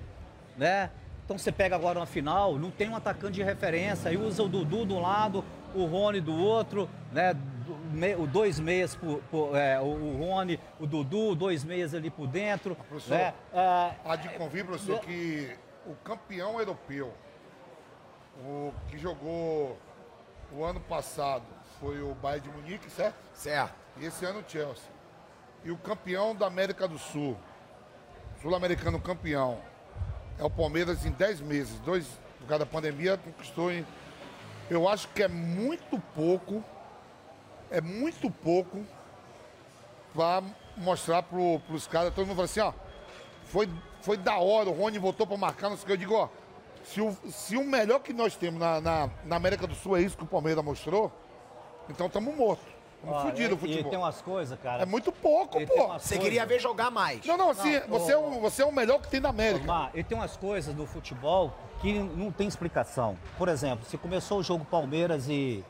Speaker 3: Né? Então você pega agora uma final, não tem um atacante de referência, aí usa o Dudu de um lado, o Rony do outro, né? O dois meias, por, por- é, o Rony, o Dudu, dois meias ali por dentro.
Speaker 2: Professor,
Speaker 3: né? É,
Speaker 2: Há de convir, professor, que o campeão europeu, o que jogou o ano passado, foi o Bayern de Munique, certo?
Speaker 1: Certo.
Speaker 2: E esse ano o Chelsea. E o campeão da América do Sul, sul-americano campeão, é o Palmeiras em 10 meses. Dois, por causa da pandemia, conquistou em. Eu acho que é muito pouco, é muito pouco para mostrar para os caras. Todo mundo fala assim, ó, foi, foi da hora, o Rony voltou para marcar, não sei o que. Eu digo, ó, se o, se o melhor que nós temos na, na, na América do Sul é isso que o Palmeiras mostrou, então estamos mortos. Estamos fodidos o futebol.
Speaker 3: E tem umas coisas, cara.
Speaker 2: É muito pouco,
Speaker 3: Ele
Speaker 2: pô.
Speaker 1: Você
Speaker 3: coisas-
Speaker 1: queria ver jogar mais.
Speaker 2: Não, não, assim,
Speaker 3: Não,
Speaker 2: você, é o, você é o melhor que tem na América.
Speaker 3: Mar, e tem umas coisas do futebol que não tem explicação. Por exemplo, se começou o jogo Palmeiras e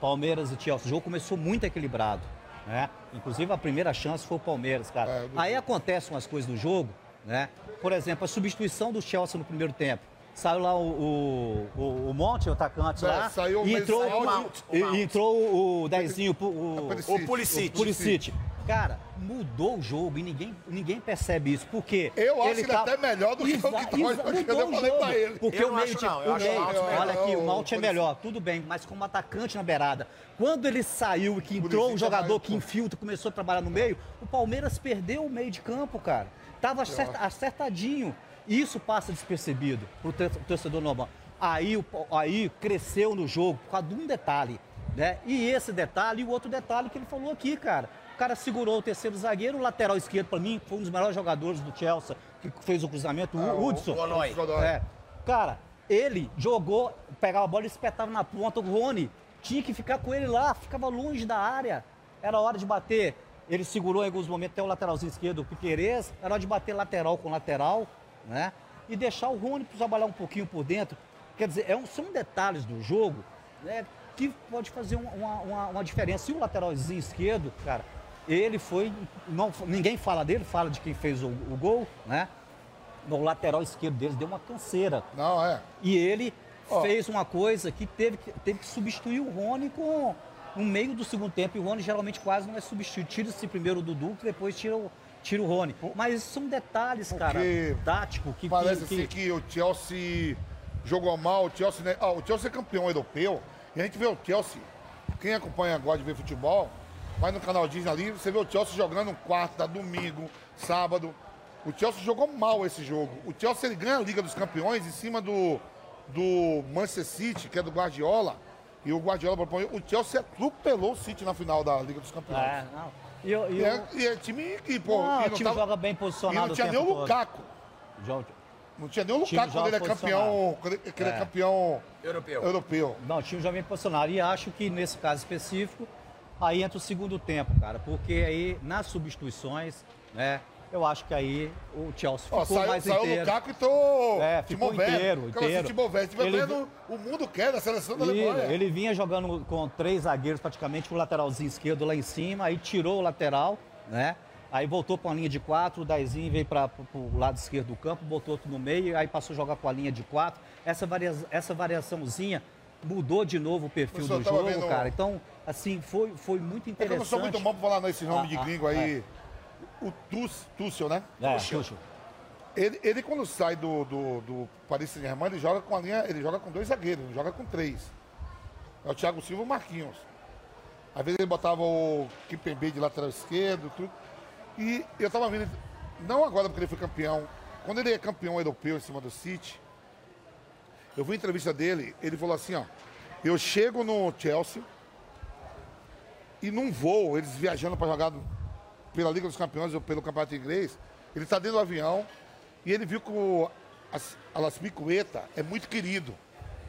Speaker 3: Palmeiras e Chelsea, o jogo começou muito equilibrado, né? Inclusive a primeira chance foi o Palmeiras, cara.
Speaker 2: É, do-
Speaker 3: Aí acontecem umas coisas do jogo, né? Por exemplo, a substituição do Chelsea no primeiro tempo. Saiu lá o, o, o, o Monte, o atacante
Speaker 2: É,
Speaker 3: lá.
Speaker 2: saiu
Speaker 3: e entrou, o,
Speaker 2: o
Speaker 1: Mount, o
Speaker 3: e-
Speaker 1: Mount.
Speaker 3: entrou o Dezinho, o, o,
Speaker 2: Pulisic.
Speaker 1: O Pulisic.
Speaker 3: o Pulisic. Cara, mudou o jogo e ninguém, ninguém percebe isso. Porque
Speaker 2: Eu acho
Speaker 3: ele
Speaker 2: ele
Speaker 3: tá-
Speaker 2: até melhor do que o que
Speaker 3: Exa- mudou
Speaker 2: eu
Speaker 3: o
Speaker 2: falei
Speaker 3: jogo.
Speaker 2: pra ele.
Speaker 3: Porque
Speaker 1: Eu
Speaker 3: o meio
Speaker 1: acho
Speaker 3: de,
Speaker 1: não, eu
Speaker 3: o meio- olha aqui, o
Speaker 2: o
Speaker 3: Mount é melhor, tudo bem, mas como atacante na beirada. Quando ele saiu e que entrou um
Speaker 2: é
Speaker 3: jogador que infiltra, começou a trabalhar no meio, o Palmeiras perdeu o meio de campo, cara. Tava acerta- acertadinho. Isso passa despercebido pro tor- torcedor normal. Aí, o, aí cresceu no jogo por causa de um detalhe, né? E esse detalhe e o outro detalhe que ele falou aqui, cara. O cara segurou o terceiro zagueiro, o lateral esquerdo, pra mim, foi um dos melhores jogadores do Chelsea, que fez o cruzamento,
Speaker 2: Ah,
Speaker 3: o Hudson.
Speaker 1: Godoy.
Speaker 2: Godoy.
Speaker 3: É. Cara, ele jogou, pegava a bola e espetava na ponta. O Rony tinha que ficar com ele lá, ficava longe da área. Era hora de bater. Ele segurou em alguns momentos até o lateralzinho esquerdo, o Piquerez. Era hora de bater lateral com lateral, né? E deixar o Rony trabalhar um pouquinho por dentro. Quer dizer, é um- são detalhes do jogo né, que pode fazer um- uma, uma, uma diferença. E o lateralzinho esquerdo, cara, ele foi. Não, ninguém fala dele, fala de quem fez o, o gol, né? O lateral esquerdo deles deu uma canseira.
Speaker 2: Não, é.
Speaker 3: E ele
Speaker 2: Ó.
Speaker 3: fez uma coisa que teve, que teve que substituir o Rony com no meio do segundo tempo. E o Rony geralmente quase não é substituído. Tira-se primeiro o Dudu, que depois tira o, tira o Rony. Mas são detalhes, cara,
Speaker 2: Porque
Speaker 3: tático que.
Speaker 2: Parece
Speaker 3: que,
Speaker 2: assim que o Chelsea jogou mal, o Chelsea, né? ah, o Chelsea é campeão europeu, e a gente vê o Chelsea, quem acompanha gosta de ver futebol, vai no canal Disney ali, você vê o Chelsea jogando quarta, domingo, sábado. O Chelsea jogou mal esse jogo. O Chelsea ele ganha a Liga dos Campeões em cima do, do Manchester City, que é do Guardiola. E o Guardiola propõe. O Chelsea atropelou o City na final da Liga dos Campeões.
Speaker 3: É, não. E, eu- e
Speaker 2: E, é, e é time que, pô,
Speaker 3: Não,
Speaker 2: e
Speaker 3: o time joga bem
Speaker 2: E
Speaker 3: posicionado
Speaker 2: não
Speaker 3: o
Speaker 2: tinha nem o
Speaker 3: todo.
Speaker 2: Lukaku.
Speaker 3: Joga-
Speaker 2: Não tinha nem o Lukaku quando ele é
Speaker 3: joga
Speaker 2: campeão. Quando ele, é
Speaker 3: É.
Speaker 2: campeão
Speaker 1: Europeu.
Speaker 2: europeu.
Speaker 3: Não, o time já vem posicionado. E acho que nesse caso específico, aí entra o segundo tempo, cara. Porque aí, nas substituições, né? Eu acho que aí o Chelsea ficou
Speaker 2: Ó, saiu,
Speaker 3: mais
Speaker 2: saiu o
Speaker 3: inteiro.
Speaker 2: Lukaku e tô
Speaker 3: É, ficou inteiro, inteiro.
Speaker 2: Se tiver
Speaker 3: Ele-
Speaker 2: vendo, o mundo quer da seleção da
Speaker 3: Ele,
Speaker 2: Alemanha.
Speaker 3: ele vinha jogando com três zagueiros praticamente, com o lateralzinho esquerdo lá em cima, aí tirou o lateral, né? Aí voltou para uma linha de quatro, o Daizinho veio para o lado esquerdo do campo, botou outro no meio, aí passou a jogar com a linha de quatro. Essa, varia, essa variaçãozinha mudou de novo o perfil do jogo,
Speaker 2: vendo-
Speaker 3: cara. Então, assim, foi, foi muito
Speaker 2: É que eu
Speaker 3: interessante.
Speaker 2: não sou muito bom pra falar nesse nome
Speaker 3: Ah,
Speaker 2: de
Speaker 3: ah,
Speaker 2: gringo aí. O Tuchel, né?
Speaker 3: É, Tuchel.
Speaker 2: Ele, ele quando sai do, do, do Paris Saint-Germain, ele joga com a linha, ele joga com dois zagueiros, não joga com três. É o Thiago Silva e o Marquinhos. Às vezes ele botava o Kimpembe de lateral esquerdo, tudo. E eu tava vendo, não agora porque ele foi campeão, quando ele é campeão europeu em cima do City, eu vi a entrevista dele, ele falou assim, ó, eu chego no Chelsea e num voo, eles viajando para jogar no- pela Liga dos Campeões ou pelo Campeonato Inglês, ele está dentro do avião e ele viu que o As- Alaspilicueta é muito querido.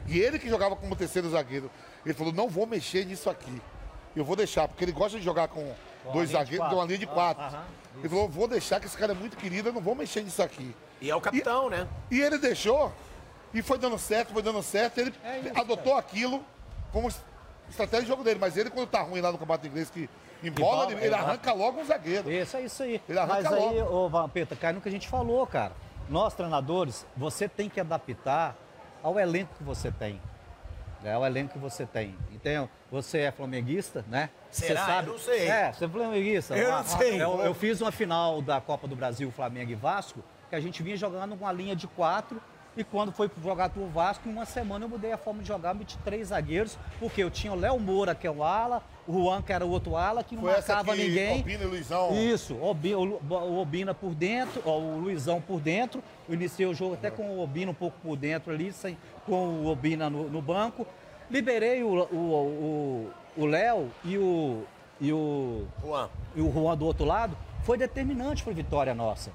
Speaker 2: E ele que jogava como terceiro zagueiro. Ele falou, não vou mexer nisso aqui. Eu vou deixar, porque ele gosta de jogar com dois
Speaker 3: de
Speaker 2: zagueiros,
Speaker 3: quatro.
Speaker 2: de uma linha de quatro.
Speaker 3: Ah, aham,
Speaker 2: ele falou, vou deixar que esse cara é muito querido, eu não vou mexer nisso aqui.
Speaker 1: E é o capitão, né?
Speaker 2: E ele deixou, e foi dando certo, foi dando certo. Ele
Speaker 3: É isso,
Speaker 2: adotou aquilo como es- estratégia de jogo dele. Mas ele, quando tá ruim lá no campeonato inglês, que em bola,
Speaker 3: bola,
Speaker 2: ele, ele
Speaker 3: é.
Speaker 2: arranca logo um zagueiro.
Speaker 3: Isso, é isso aí.
Speaker 2: Ele arranca
Speaker 3: Mas aí,
Speaker 2: logo.
Speaker 3: ô Vampeta, cai no que a gente falou, cara. Nós, treinadores, você tem que adaptar ao elenco que você tem. É o elenco que você tem. Então, você é flamenguista, né?
Speaker 1: Será?
Speaker 3: Você sabe.
Speaker 1: Eu não sei.
Speaker 3: É, você é flamenguista.
Speaker 1: Eu não
Speaker 3: Ah,
Speaker 1: sei.
Speaker 3: Eu, eu fiz uma final da Copa do Brasil, Flamengo e Vasco, que a gente vinha jogando com uma linha de quatro. E quando foi jogar pro Vasco, em uma semana eu mudei a forma de jogar, meti três zagueiros, porque eu tinha o Léo Moura, que é o ala, o Juan, que era o outro ala, que não
Speaker 2: Foi essa
Speaker 3: marcava
Speaker 2: que
Speaker 3: ninguém.
Speaker 2: Albino e Luizão.
Speaker 3: Isso, o, Obina por dentro, o Luizão por dentro. Eu iniciei o jogo até com o Obina um pouco por dentro ali, sem, com o Obina no, no banco. Liberei o o- o- o Léo e o, e, o,
Speaker 1: Juan.
Speaker 3: e o Juan do outro lado. Foi determinante para a vitória nossa.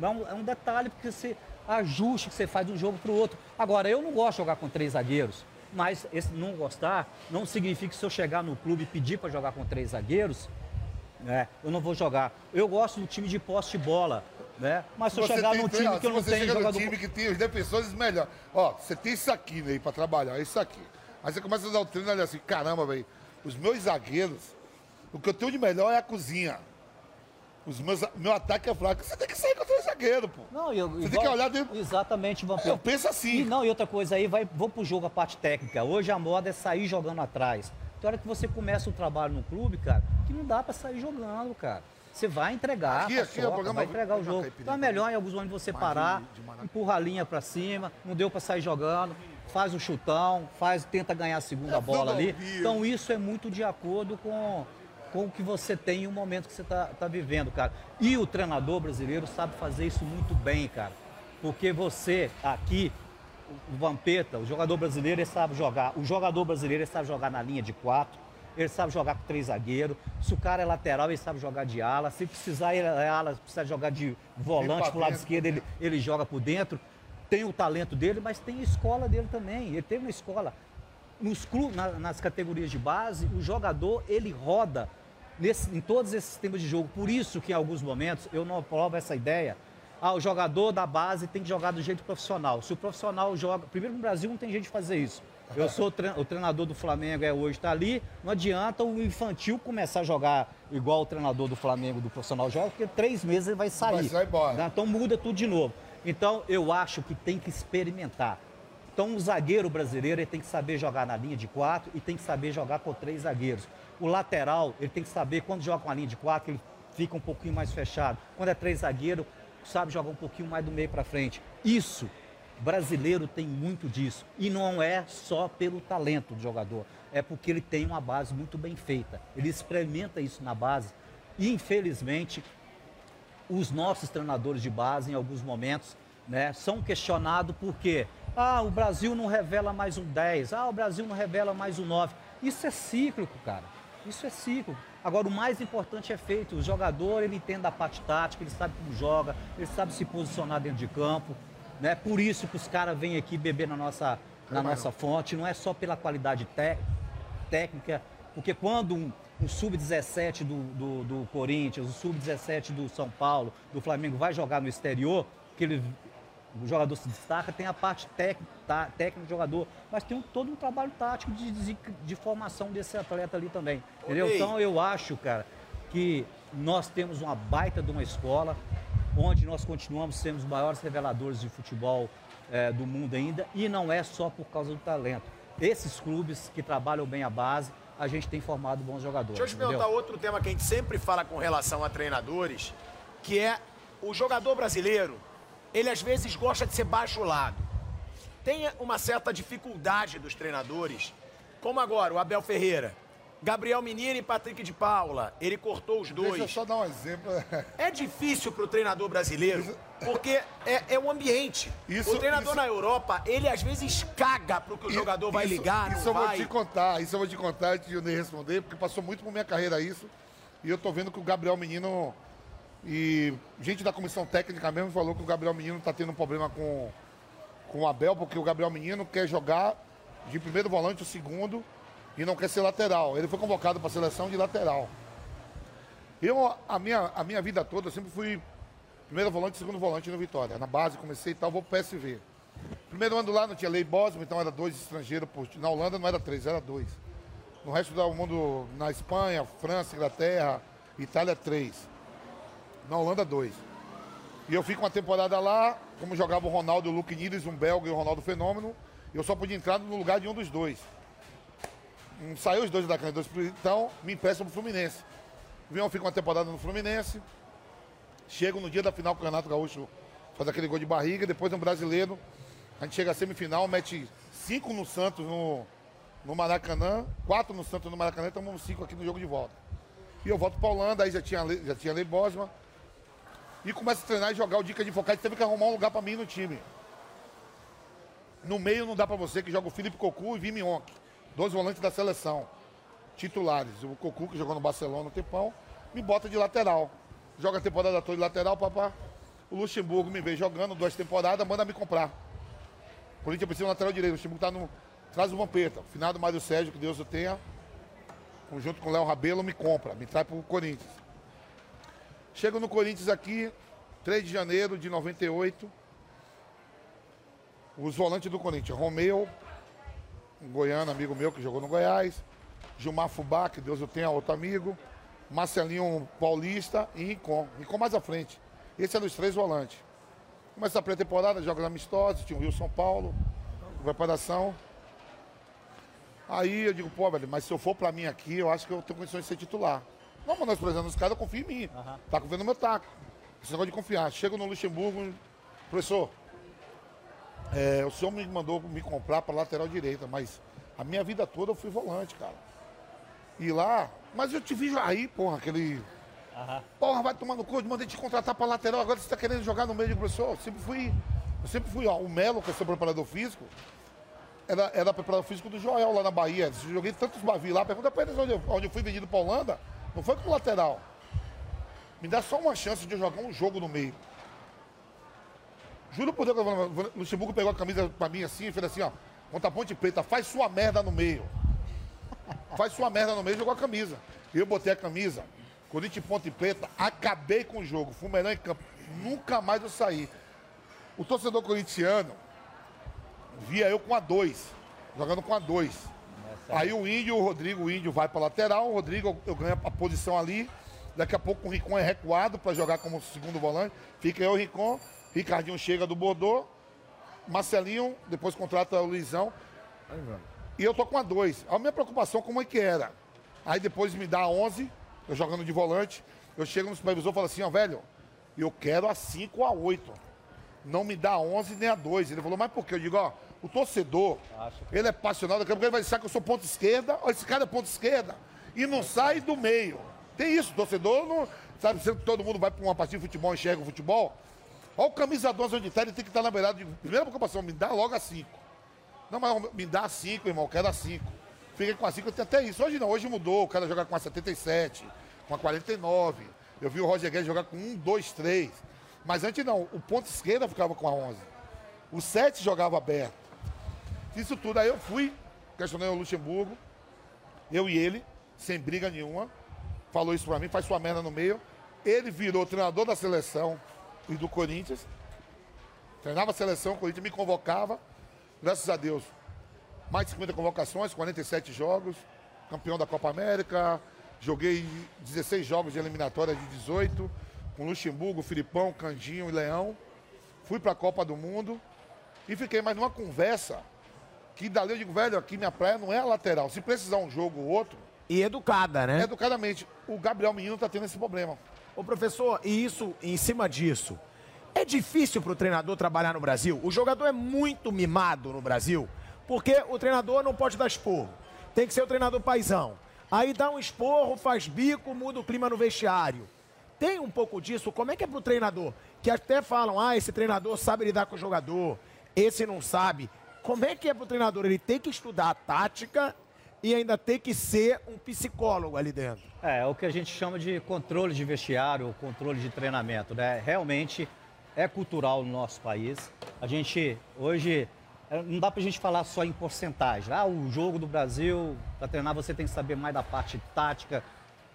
Speaker 3: É um, é um detalhe, porque você ajuste que você faz de um jogo para o outro. Agora, eu não gosto de jogar com três zagueiros, mas esse não gostar não significa que se eu chegar no clube e pedir para jogar com três zagueiros, né, eu não vou jogar. Eu gosto do time de posse de bola, né? Mas se eu
Speaker 2: Você
Speaker 3: chegar num time que eu
Speaker 2: se
Speaker 3: não
Speaker 2: você
Speaker 3: tenho jogador...
Speaker 2: time que tem os defensores melhor. Ó, você tem isso aqui, né, pra trabalhar, isso aqui. Aí você começa a dar o treino ali assim, caramba, velho, os meus zagueiros, o que eu tenho de melhor é a cozinha. Os meus, meu ataque é fraco. Você tem que sair contra o zagueiro, pô.
Speaker 3: Não, eu,
Speaker 2: Você tem que olhar dentro-
Speaker 3: Exatamente, Vampiro.
Speaker 2: Eu penso assim.
Speaker 3: E não, e outra coisa aí, vai, vou pro jogo a parte técnica. Hoje a moda é sair jogando atrás. Tem hora que você começa o trabalho no clube, cara, que não dá pra sair jogando, cara. Você vai entregar,
Speaker 2: Aqui, aqui, o programa-
Speaker 3: vai entregar o jogo. Então é melhor em alguns momentos você parar, empurra a linha pra cima, não deu pra sair jogando, faz o chutão, faz, tenta ganhar a segunda bola ali. Então isso é muito de acordo com, com o que você tem e o momento que você está tá vivendo, cara. E o treinador brasileiro sabe fazer isso muito bem, cara. Porque você, aqui, o Vampeta, o jogador brasileiro, ele sabe jogar. O jogador brasileiro, ele sabe jogar na linha de quatro. Ele sabe jogar com três zagueiros. Se o cara é lateral, ele sabe jogar de ala. Se precisar, ele é ala, se precisar jogar de volante pro lado esquerdo, ele, ele joga por dentro. Tem o talento dele, mas tem a escola dele também. Ele tem uma escola nos clubes, na- nas categorias de base, o jogador ele roda nesse- em todos esses sistemas de jogo. Por isso que em alguns momentos eu não aprovo essa ideia. Ah, o jogador da base tem que jogar do jeito profissional. Se o profissional joga. Primeiro no Brasil não tem jeito de fazer isso. Eu sou o tre- o treinador do Flamengo, é hoje, está ali. Não adianta o infantil começar a jogar igual o treinador do Flamengo, do profissional joga, porque três meses ele vai sair.
Speaker 2: Vai sair embora.
Speaker 3: Então muda tudo de novo. Então eu acho que tem que experimentar. Então o zagueiro brasileiro ele tem que saber jogar na linha de quatro e tem que saber jogar com três zagueiros. O lateral, ele tem que saber quando joga com a linha de quatro, ele fica um pouquinho mais fechado. Quando é três zagueiros, sabe jogar um pouquinho mais do meio para frente. Isso, brasileiro tem muito disso. E não é só pelo talento do jogador, é porque ele tem uma base muito bem feita. Ele experimenta isso na base. E infelizmente, os nossos treinadores de base, em alguns momentos, né, são questionados porque ah, o Brasil não revela mais um 10, ah, o Brasil não revela mais um 9. Isso é cíclico, cara. Isso é cíclico. Agora, o mais importante é feito. O jogador, ele entende a parte tática, ele sabe como joga, ele sabe se posicionar dentro de campo. Né? Por isso que os caras vêm aqui beber na nossa, na nossa fonte. Não é só pela qualidade té- técnica, porque quando um, um sub-17 do, do, do Corinthians, o sub-17 do São Paulo, do Flamengo vai jogar no exterior, que ele, o jogador se destaca, tem a parte técnica, tá, técnica do jogador, mas tem um- todo um trabalho tático de, de, de formação desse atleta ali também. Entendeu? Então eu acho, cara, que nós temos uma baita de uma escola, onde nós continuamos sendo os maiores reveladores de futebol eh, do mundo ainda, e não é só por causa do talento. Esses clubes que trabalham bem a base, a gente tem formado bons jogadores.
Speaker 1: Deixa eu te
Speaker 3: entendeu?
Speaker 1: perguntar outro tema que a gente sempre fala com relação a treinadores, que é o jogador brasileiro, ele às vezes gosta de ser bajulado. Tem uma certa dificuldade dos treinadores, como agora o Abel Ferreira, Gabriel Menino e Patrick de Paula, ele cortou os
Speaker 2: Deixa eu
Speaker 1: dois.
Speaker 2: só dar um exemplo.
Speaker 1: É difícil pro treinador brasileiro, porque é, é o ambiente.
Speaker 2: Isso-
Speaker 1: o treinador
Speaker 2: isso-
Speaker 1: na Europa, ele às vezes caga pro que o jogador vai
Speaker 2: Isso-
Speaker 1: ligar,
Speaker 2: Isso eu vou
Speaker 1: vai.
Speaker 2: te contar, isso eu vou te contar antes de eu nem responder, porque passou muito por minha carreira isso. E eu tô vendo que o Gabriel Menino e gente da comissão técnica mesmo falou que o Gabriel Menino tá tendo um problema com, com o Abel, porque o Gabriel Menino quer jogar de primeiro volante o segundo e não quer ser lateral. Ele foi convocado para a seleção de lateral. Eu, a minha, a minha vida toda, eu sempre fui primeiro volante segundo volante no Vitória. Na base comecei e tal, vou pro PSV. Primeiro ano lá não tinha lei Bosman, então era dois estrangeiros por Na Holanda não era três, era dois. No resto do mundo, na Espanha, França, Inglaterra, Itália, três. Na Holanda, dois. E eu fico uma temporada lá, como jogava o Ronaldo, o Luke Niles, um belga e o Ronaldo Fenômeno, eu só podia entrar no lugar de um dos dois. Hum, Saiu os dois da caneta, então me emprestam pro Fluminense. Vim, eu fico uma temporada no Fluminense, chego no dia da final do Campeonato Gaúcho, faz aquele gol de barriga, depois no Brasileiro, a gente chega à semifinal, mete cinco no Santos no, no Maracanã, quatro no Santos no Maracanã, tomamos cinco aqui no jogo de volta. E eu volto pra Holanda, aí já tinha, já tinha Lei Bosman, e começa a treinar e jogar o Dica de Focate, teve que arrumar um lugar pra mim no time. No meio não dá pra você, que joga o Felipe Cocu e Vimi Onk, dois volantes da seleção, titulares. O Cocu, que jogou no Barcelona um tempão, me bota de lateral. Joga a temporada toda de lateral, papá. O Luxemburgo me vê jogando duas temporadas, manda me comprar. O Corinthians precisa de um lateral direito. O Luxemburgo tá no. Traz o Vampeta. Finado Mário Sérgio, que Deus o tenha. Junto com o Léo Rabelo, me compra, me traz pro Corinthians. Chego no Corinthians aqui, 3 de janeiro de 98. Os volantes do Corinthians, Romeu, um goiano, amigo meu que jogou no Goiás. Gilmar Fubá, que Deus o tenha, outro amigo. Marcelinho Paulista e Rincon. Rincon mais à frente. Esse é dos três volantes. Começa a pré-temporada, joga amistosos, tinha o Rio São Paulo, preparação. Aí eu digo, pô, velho, mas se eu for pra mim aqui, eu acho que eu tenho condições de ser titular. Não, precisamos dos caras, eu confio em mim. Tá vendo meu taco. Esse negócio de confiar. Chego no Luxemburgo, professor, é, o senhor me mandou me comprar para lateral direita, mas a minha vida toda eu fui volante, cara. E lá, mas eu te vi aí, porra, aquele. Porra, vai tomar no cu, eu mandei te contratar para lateral, agora você tá querendo jogar no meio de professor. Eu sempre fui. Eu sempre fui, ó, o Melo, que é seu preparador físico, era, era preparador físico do Joel lá na Bahia. Eu joguei tantos bavi lá, pergunta pra eles onde eu, onde eu fui vendido pra Holanda, não foi como lateral. Me dá só uma chance de eu jogar um jogo no meio. Juro por Deus o Luxemburgo pegou a camisa pra mim assim e fez assim, ó. Contra a ponte preta, faz sua merda no meio. Faz sua merda no meio e jogou a camisa. Eu botei a camisa, Corinthians Ponte Preta, acabei com o jogo. O melhor em campo. Nunca mais eu saí. O torcedor corintiano via eu com a dois, jogando com a dois. Aí o Índio, o Rodrigo, o Índio vai pra lateral, o Rodrigo eu ganho a posição ali. Daqui a pouco o Ricon é recuado para jogar como segundo volante. Fica eu, o Ricon, Ricardinho chega do Bordeaux, Marcelinho, depois contrata o Luizão. E eu tô com a 2. A minha preocupação como é que era? Aí depois me dá a 11, eu jogando de volante. Eu chego no supervisor e falo assim, ó, velho, eu quero a 5 ou a 8. Não me dá a 11 nem a 2. Ele falou, mas por quê? Eu digo, ó, o torcedor, ele é passionado, daqui a pouco ele vai dizer que eu sou ponta esquerda, ó, esse cara é ponta esquerda. E não sai do meio. Tem isso, o torcedor não. Sabe, sempre que todo mundo vai para uma partida de futebol, enxerga o futebol. Olha o camisa 12 onde está, ele tem que estar na beirada. De... Primeira preocupação, me dá logo a 5. Não, mas me dá a 5, irmão, quero a 5. Fiquei com a 5, eu tenho até isso. Hoje não, hoje mudou, o cara joga com a 77, com a 49. Eu vi o Roger Guedes jogar com 1, 2, 3. Mas antes não, o ponto esquerda ficava com a 11. O 7 jogava aberto. Isso tudo, aí eu fui, questionei o Luxemburgo, eu e ele, sem briga nenhuma. Falou isso pra mim, faz sua merda no meio. Ele virou treinador da seleção e do Corinthians. Treinava a seleção, o Corinthians me convocava. Graças a Deus, mais de 50 convocações, 47 jogos, campeão da Copa América. Joguei 16 jogos de eliminatória de 18, com Luxemburgo, Filipão, Candinho e Leão. Fui para a Copa do Mundo e fiquei mais numa conversa que dali eu digo, velho, aqui minha praia não é a lateral. Se precisar um jogo ou outro,
Speaker 1: E educada, né?
Speaker 2: educadamente, o Gabriel Menino está tendo esse problema.
Speaker 1: Ô professor, e isso, em cima disso, é difícil para o treinador trabalhar no Brasil? O jogador é muito mimado no Brasil, porque o treinador não pode dar esporro. Tem que ser o treinador paisão. Aí dá um esporro, faz bico, muda o clima no vestiário. Tem um pouco disso. Como é que é pro treinador? Que até falam, ah, esse treinador sabe lidar com o jogador, esse não sabe. Como é que é pro treinador? Ele tem que estudar a tática e ainda tem que ser um psicólogo ali dentro.
Speaker 3: É, é o que a gente chama de controle de vestiário, controle de treinamento, né? Realmente é cultural no nosso país. A gente, hoje, é, não dá pra gente falar só em porcentagem. Ah, o jogo do Brasil, para treinar você tem que saber mais da parte tática.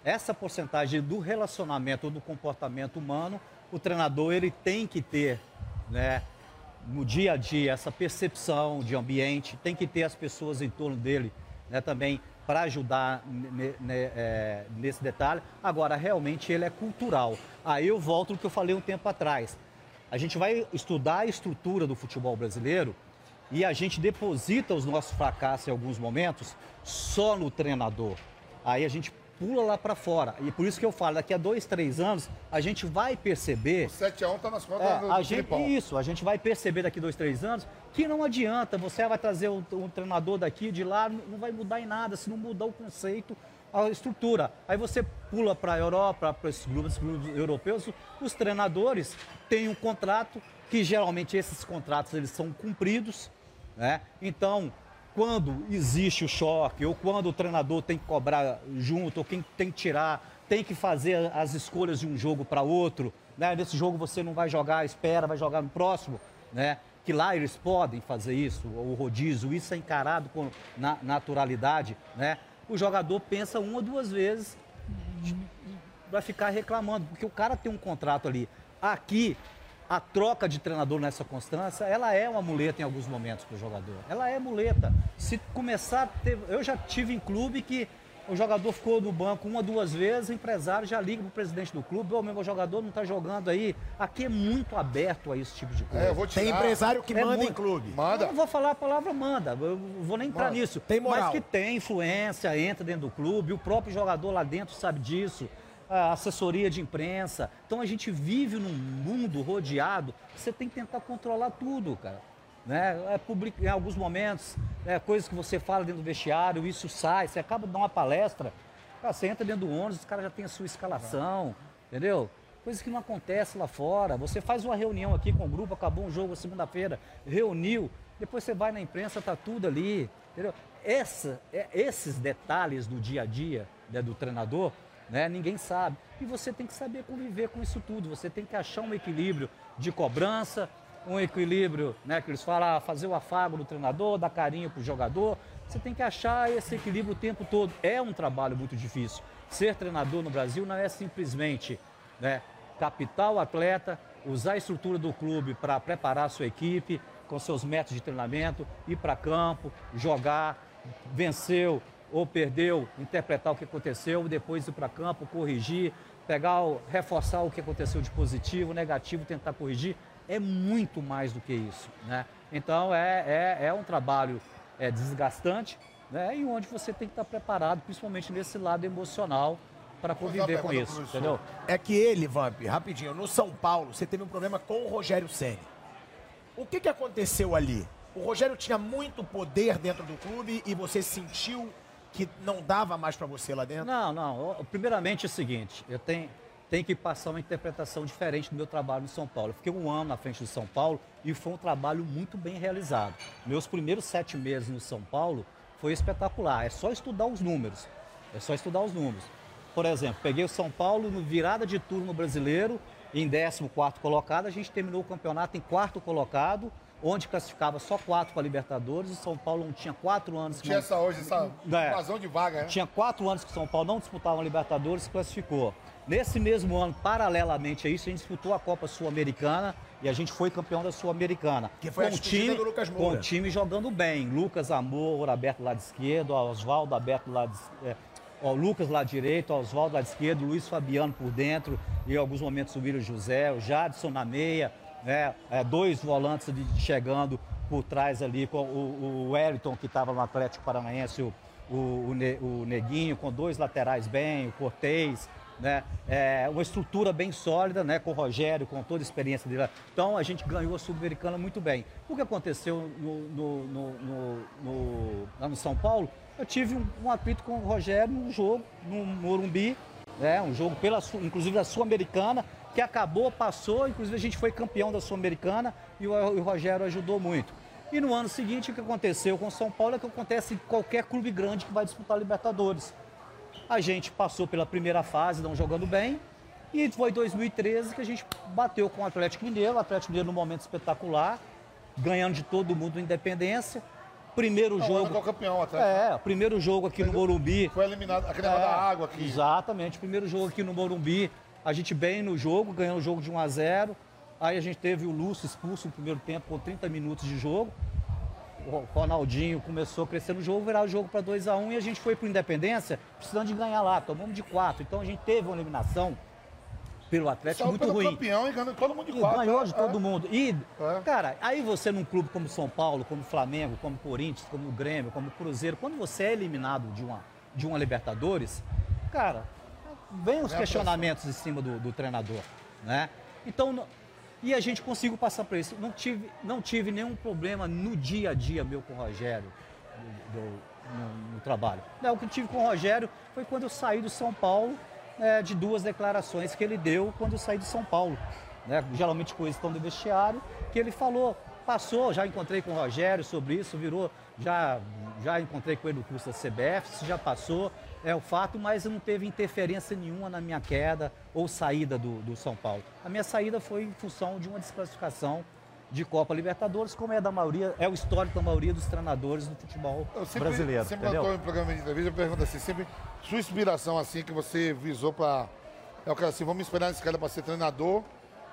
Speaker 3: Essa porcentagem do relacionamento, do comportamento humano, o treinador ele tem que ter, né? No dia a dia, essa percepção de ambiente, tem que ter as pessoas em torno dele né, também para ajudar ne- é, nesse detalhe. Agora, realmente, ele é cultural. Aí eu volto ao que eu falei um tempo atrás. A gente vai estudar a estrutura do futebol brasileiro e a gente deposita os nossos fracassos em alguns momentos só no treinador. Aí a gente pula lá para fora. E por isso que eu falo, daqui a dois, três anos, a gente vai perceber
Speaker 2: 7x1 tá nas contas
Speaker 3: é,
Speaker 2: do,
Speaker 3: a
Speaker 2: do
Speaker 3: gente,
Speaker 2: Filipão.
Speaker 3: isso, a gente vai perceber daqui dois, três anos que não adianta, você vai trazer um, um treinador daqui, de lá, não vai mudar em nada, se não mudar o conceito, a estrutura. Aí você pula para a Europa, para esses grupos, grupos europeus, os treinadores têm um contrato, que geralmente esses contratos eles são cumpridos, né? Então, quando existe o choque, ou quando o treinador tem que cobrar junto, ou quem tem que tirar, tem que fazer as escolhas de um jogo para outro, né? Nesse jogo você não vai jogar, espera, vai jogar no próximo, né? Que lá eles podem fazer isso, o rodízio, isso é encarado com na- naturalidade, né? O jogador pensa uma ou duas vezes, vai ficar reclamando, porque o cara tem um contrato ali. Aqui, a troca de treinador nessa constância, ela é uma muleta em alguns momentos para o jogador. Ela é muleta. Se começar a ter. Eu já tive em clube que O jogador ficou no banco uma, duas vezes, o empresário já liga pro presidente do clube, ô, meu jogador não tá jogando aí. Aqui é muito aberto a esse tipo de coisa.
Speaker 2: É, eu vou
Speaker 1: Tem empresário que
Speaker 3: É
Speaker 1: manda em
Speaker 3: muito.
Speaker 1: clube.
Speaker 2: Manda.
Speaker 3: Eu não vou falar a palavra manda, eu vou nem entrar
Speaker 2: Manda.
Speaker 3: nisso.
Speaker 1: Tem moral.
Speaker 3: Mas que tem influência, entra dentro do clube, o próprio jogador lá dentro sabe disso, assessoria de imprensa. Então a gente vive num mundo rodeado, você tem que tentar controlar tudo, cara. Né? É public... Em alguns momentos, é, coisas que você fala dentro do vestiário, isso sai, você acaba de dar uma palestra, cara, você entra dentro do ônibus, os caras já têm a sua escalação, entendeu? Coisas que não acontecem lá fora. Você faz uma reunião aqui com o grupo, acabou um jogo segunda-feira, reuniu, depois você vai na imprensa, tá tudo ali, entendeu? Essa, é- esses detalhes do dia a dia né, do treinador, né, ninguém sabe. E você tem que saber conviver com isso tudo. Você tem que achar um equilíbrio de cobrança, um equilíbrio, né, que eles falam, ah, fazer o afago do treinador, dar carinho pro jogador. Você tem que achar esse equilíbrio o tempo todo. É um trabalho muito difícil. Ser treinador no Brasil não é simplesmente né, captar o atleta, usar a estrutura do clube para preparar a sua equipe com seus métodos de treinamento, ir para campo, jogar, venceu ou perdeu, interpretar o que aconteceu, depois ir para campo, corrigir, pegar, reforçar o que aconteceu de positivo, negativo, tentar corrigir. É muito mais do que isso, né? Então é, é, é um trabalho é, desgastante, né? E onde você tem que estar preparado, principalmente nesse lado emocional, para conviver com isso, entendeu?
Speaker 1: É que ele, Vamp, rapidinho, no São Paulo, você teve um problema com o Rogério Ceni. O que, que aconteceu ali? O Rogério tinha muito poder dentro do clube e você sentiu que não dava mais pra você lá dentro?
Speaker 3: Não, não. Eu- Primeiramente é o seguinte, eu tenho, tenho que passar uma interpretação diferente do meu trabalho no São Paulo. Eu fiquei um ano na frente do São Paulo e foi um trabalho muito bem realizado. Meus primeiros sete meses no São Paulo foi espetacular. É só estudar os números. É só estudar os números. Por exemplo, peguei o São Paulo no virada de turno brasileiro, em 14 colocado, a gente terminou o campeonato em quarto colocado, onde classificava só quatro para a Libertadores. O São Paulo não tinha quatro anos que
Speaker 2: Tinha
Speaker 3: não-
Speaker 2: essa hoje, essa
Speaker 3: É.
Speaker 2: invasão de vaga, né?
Speaker 3: tinha quatro anos que o São Paulo não disputava a Libertadores e se classificou. Nesse mesmo ano, paralelamente a isso, a gente disputou a Copa Sul-Americana e a gente foi campeão da Sul-Americana.
Speaker 1: Que foi a
Speaker 3: com o
Speaker 1: despedida
Speaker 3: time,
Speaker 1: do Lucas
Speaker 3: Com
Speaker 1: Moura.
Speaker 3: o time jogando bem. Lucas Amor, aberto do lado esquerdo, Oswaldo aberto do lado é, ó, Lucas lá direito, Oswaldo lado esquerdo, Luiz Fabiano por dentro e em alguns momentos o William José, o Jadson na meia, né? É, dois volantes chegando por trás ali com o, o Wellington que estava no Atlético Paranaense, o, o, o Ne- o Neguinho com dois laterais bem, o Cortez, né? É, uma estrutura bem sólida, né? Com o Rogério, com toda a experiência dele. Então a gente ganhou a Sul-Americana muito bem. O que aconteceu no, no- no- no- lá no São Paulo, eu tive um, um atrito com o Rogério num jogo, no Morumbi, né? Um jogo pela, inclusive da Sul-Americana, que acabou, passou, inclusive a gente foi campeão da Sul-Americana e o, Rogério ajudou muito. E no ano seguinte, o que aconteceu com o São Paulo é que acontece em qualquer clube grande que vai disputar a Libertadores. A gente passou pela primeira fase, não jogando bem, e foi 2013 que a gente bateu com o Atlético Mineiro, o Atlético Mineiro num momento espetacular, ganhando de todo mundo Independência. Primeiro
Speaker 2: Não,
Speaker 3: jogo.
Speaker 2: Campeão, Atlético.
Speaker 3: É, primeiro jogo aqui no Morumbi.
Speaker 2: Foi eliminado, aquele
Speaker 3: É,
Speaker 2: da água aqui.
Speaker 3: Exatamente. Primeiro jogo aqui no Morumbi, a gente bem no jogo, ganhou o jogo de 1 a 0 Aí a gente teve o Lúcio expulso no primeiro tempo com 30 minutos de jogo. O Ronaldinho começou a crescer no jogo, virar o jogo para 2 a 1 e a gente foi para Independência precisando de ganhar lá. Tomamos de 4. Então a gente teve uma eliminação pelo Atlético
Speaker 2: Saiu
Speaker 3: muito
Speaker 2: pelo
Speaker 3: ruim.
Speaker 2: campeão e ganhou todo mundo de
Speaker 3: E
Speaker 2: quatro.
Speaker 3: ganhou
Speaker 2: né?
Speaker 3: de todo
Speaker 2: É.
Speaker 3: mundo. E,
Speaker 2: É.
Speaker 3: cara, aí você num clube como São Paulo, como Flamengo, como Corinthians, como Grêmio, como Cruzeiro, quando você é eliminado de uma, de uma Libertadores, cara, vem os
Speaker 2: a
Speaker 3: questionamentos em cima do, do treinador, né? Então, e a gente conseguiu passar por isso. Não tive, não tive nenhum problema no dia a dia meu com o Rogério do- do- no, no trabalho. Não, o que eu tive com o Rogério foi quando eu saí do São Paulo, né, de duas declarações que ele deu quando eu saí do São Paulo. Né, geralmente com questão do vestiário, que ele falou, passou, já encontrei com o Rogério sobre isso, virou, já, já encontrei com ele no curso da CBF, isso já passou, é o fato, mas não teve interferência nenhuma na minha queda ou saída do, do São Paulo. A minha saída foi em função de uma desclassificação de Copa Libertadores, como é da maioria, é o histórico da maioria dos treinadores do futebol
Speaker 2: Eu sempre,
Speaker 3: brasileiro.
Speaker 2: sempre
Speaker 3: entendeu?
Speaker 2: estou em programa de entrevista, eu pergunto assim, sempre sua inspiração assim que você visou para é o cara assim, vamos esperar esse cara para ser treinador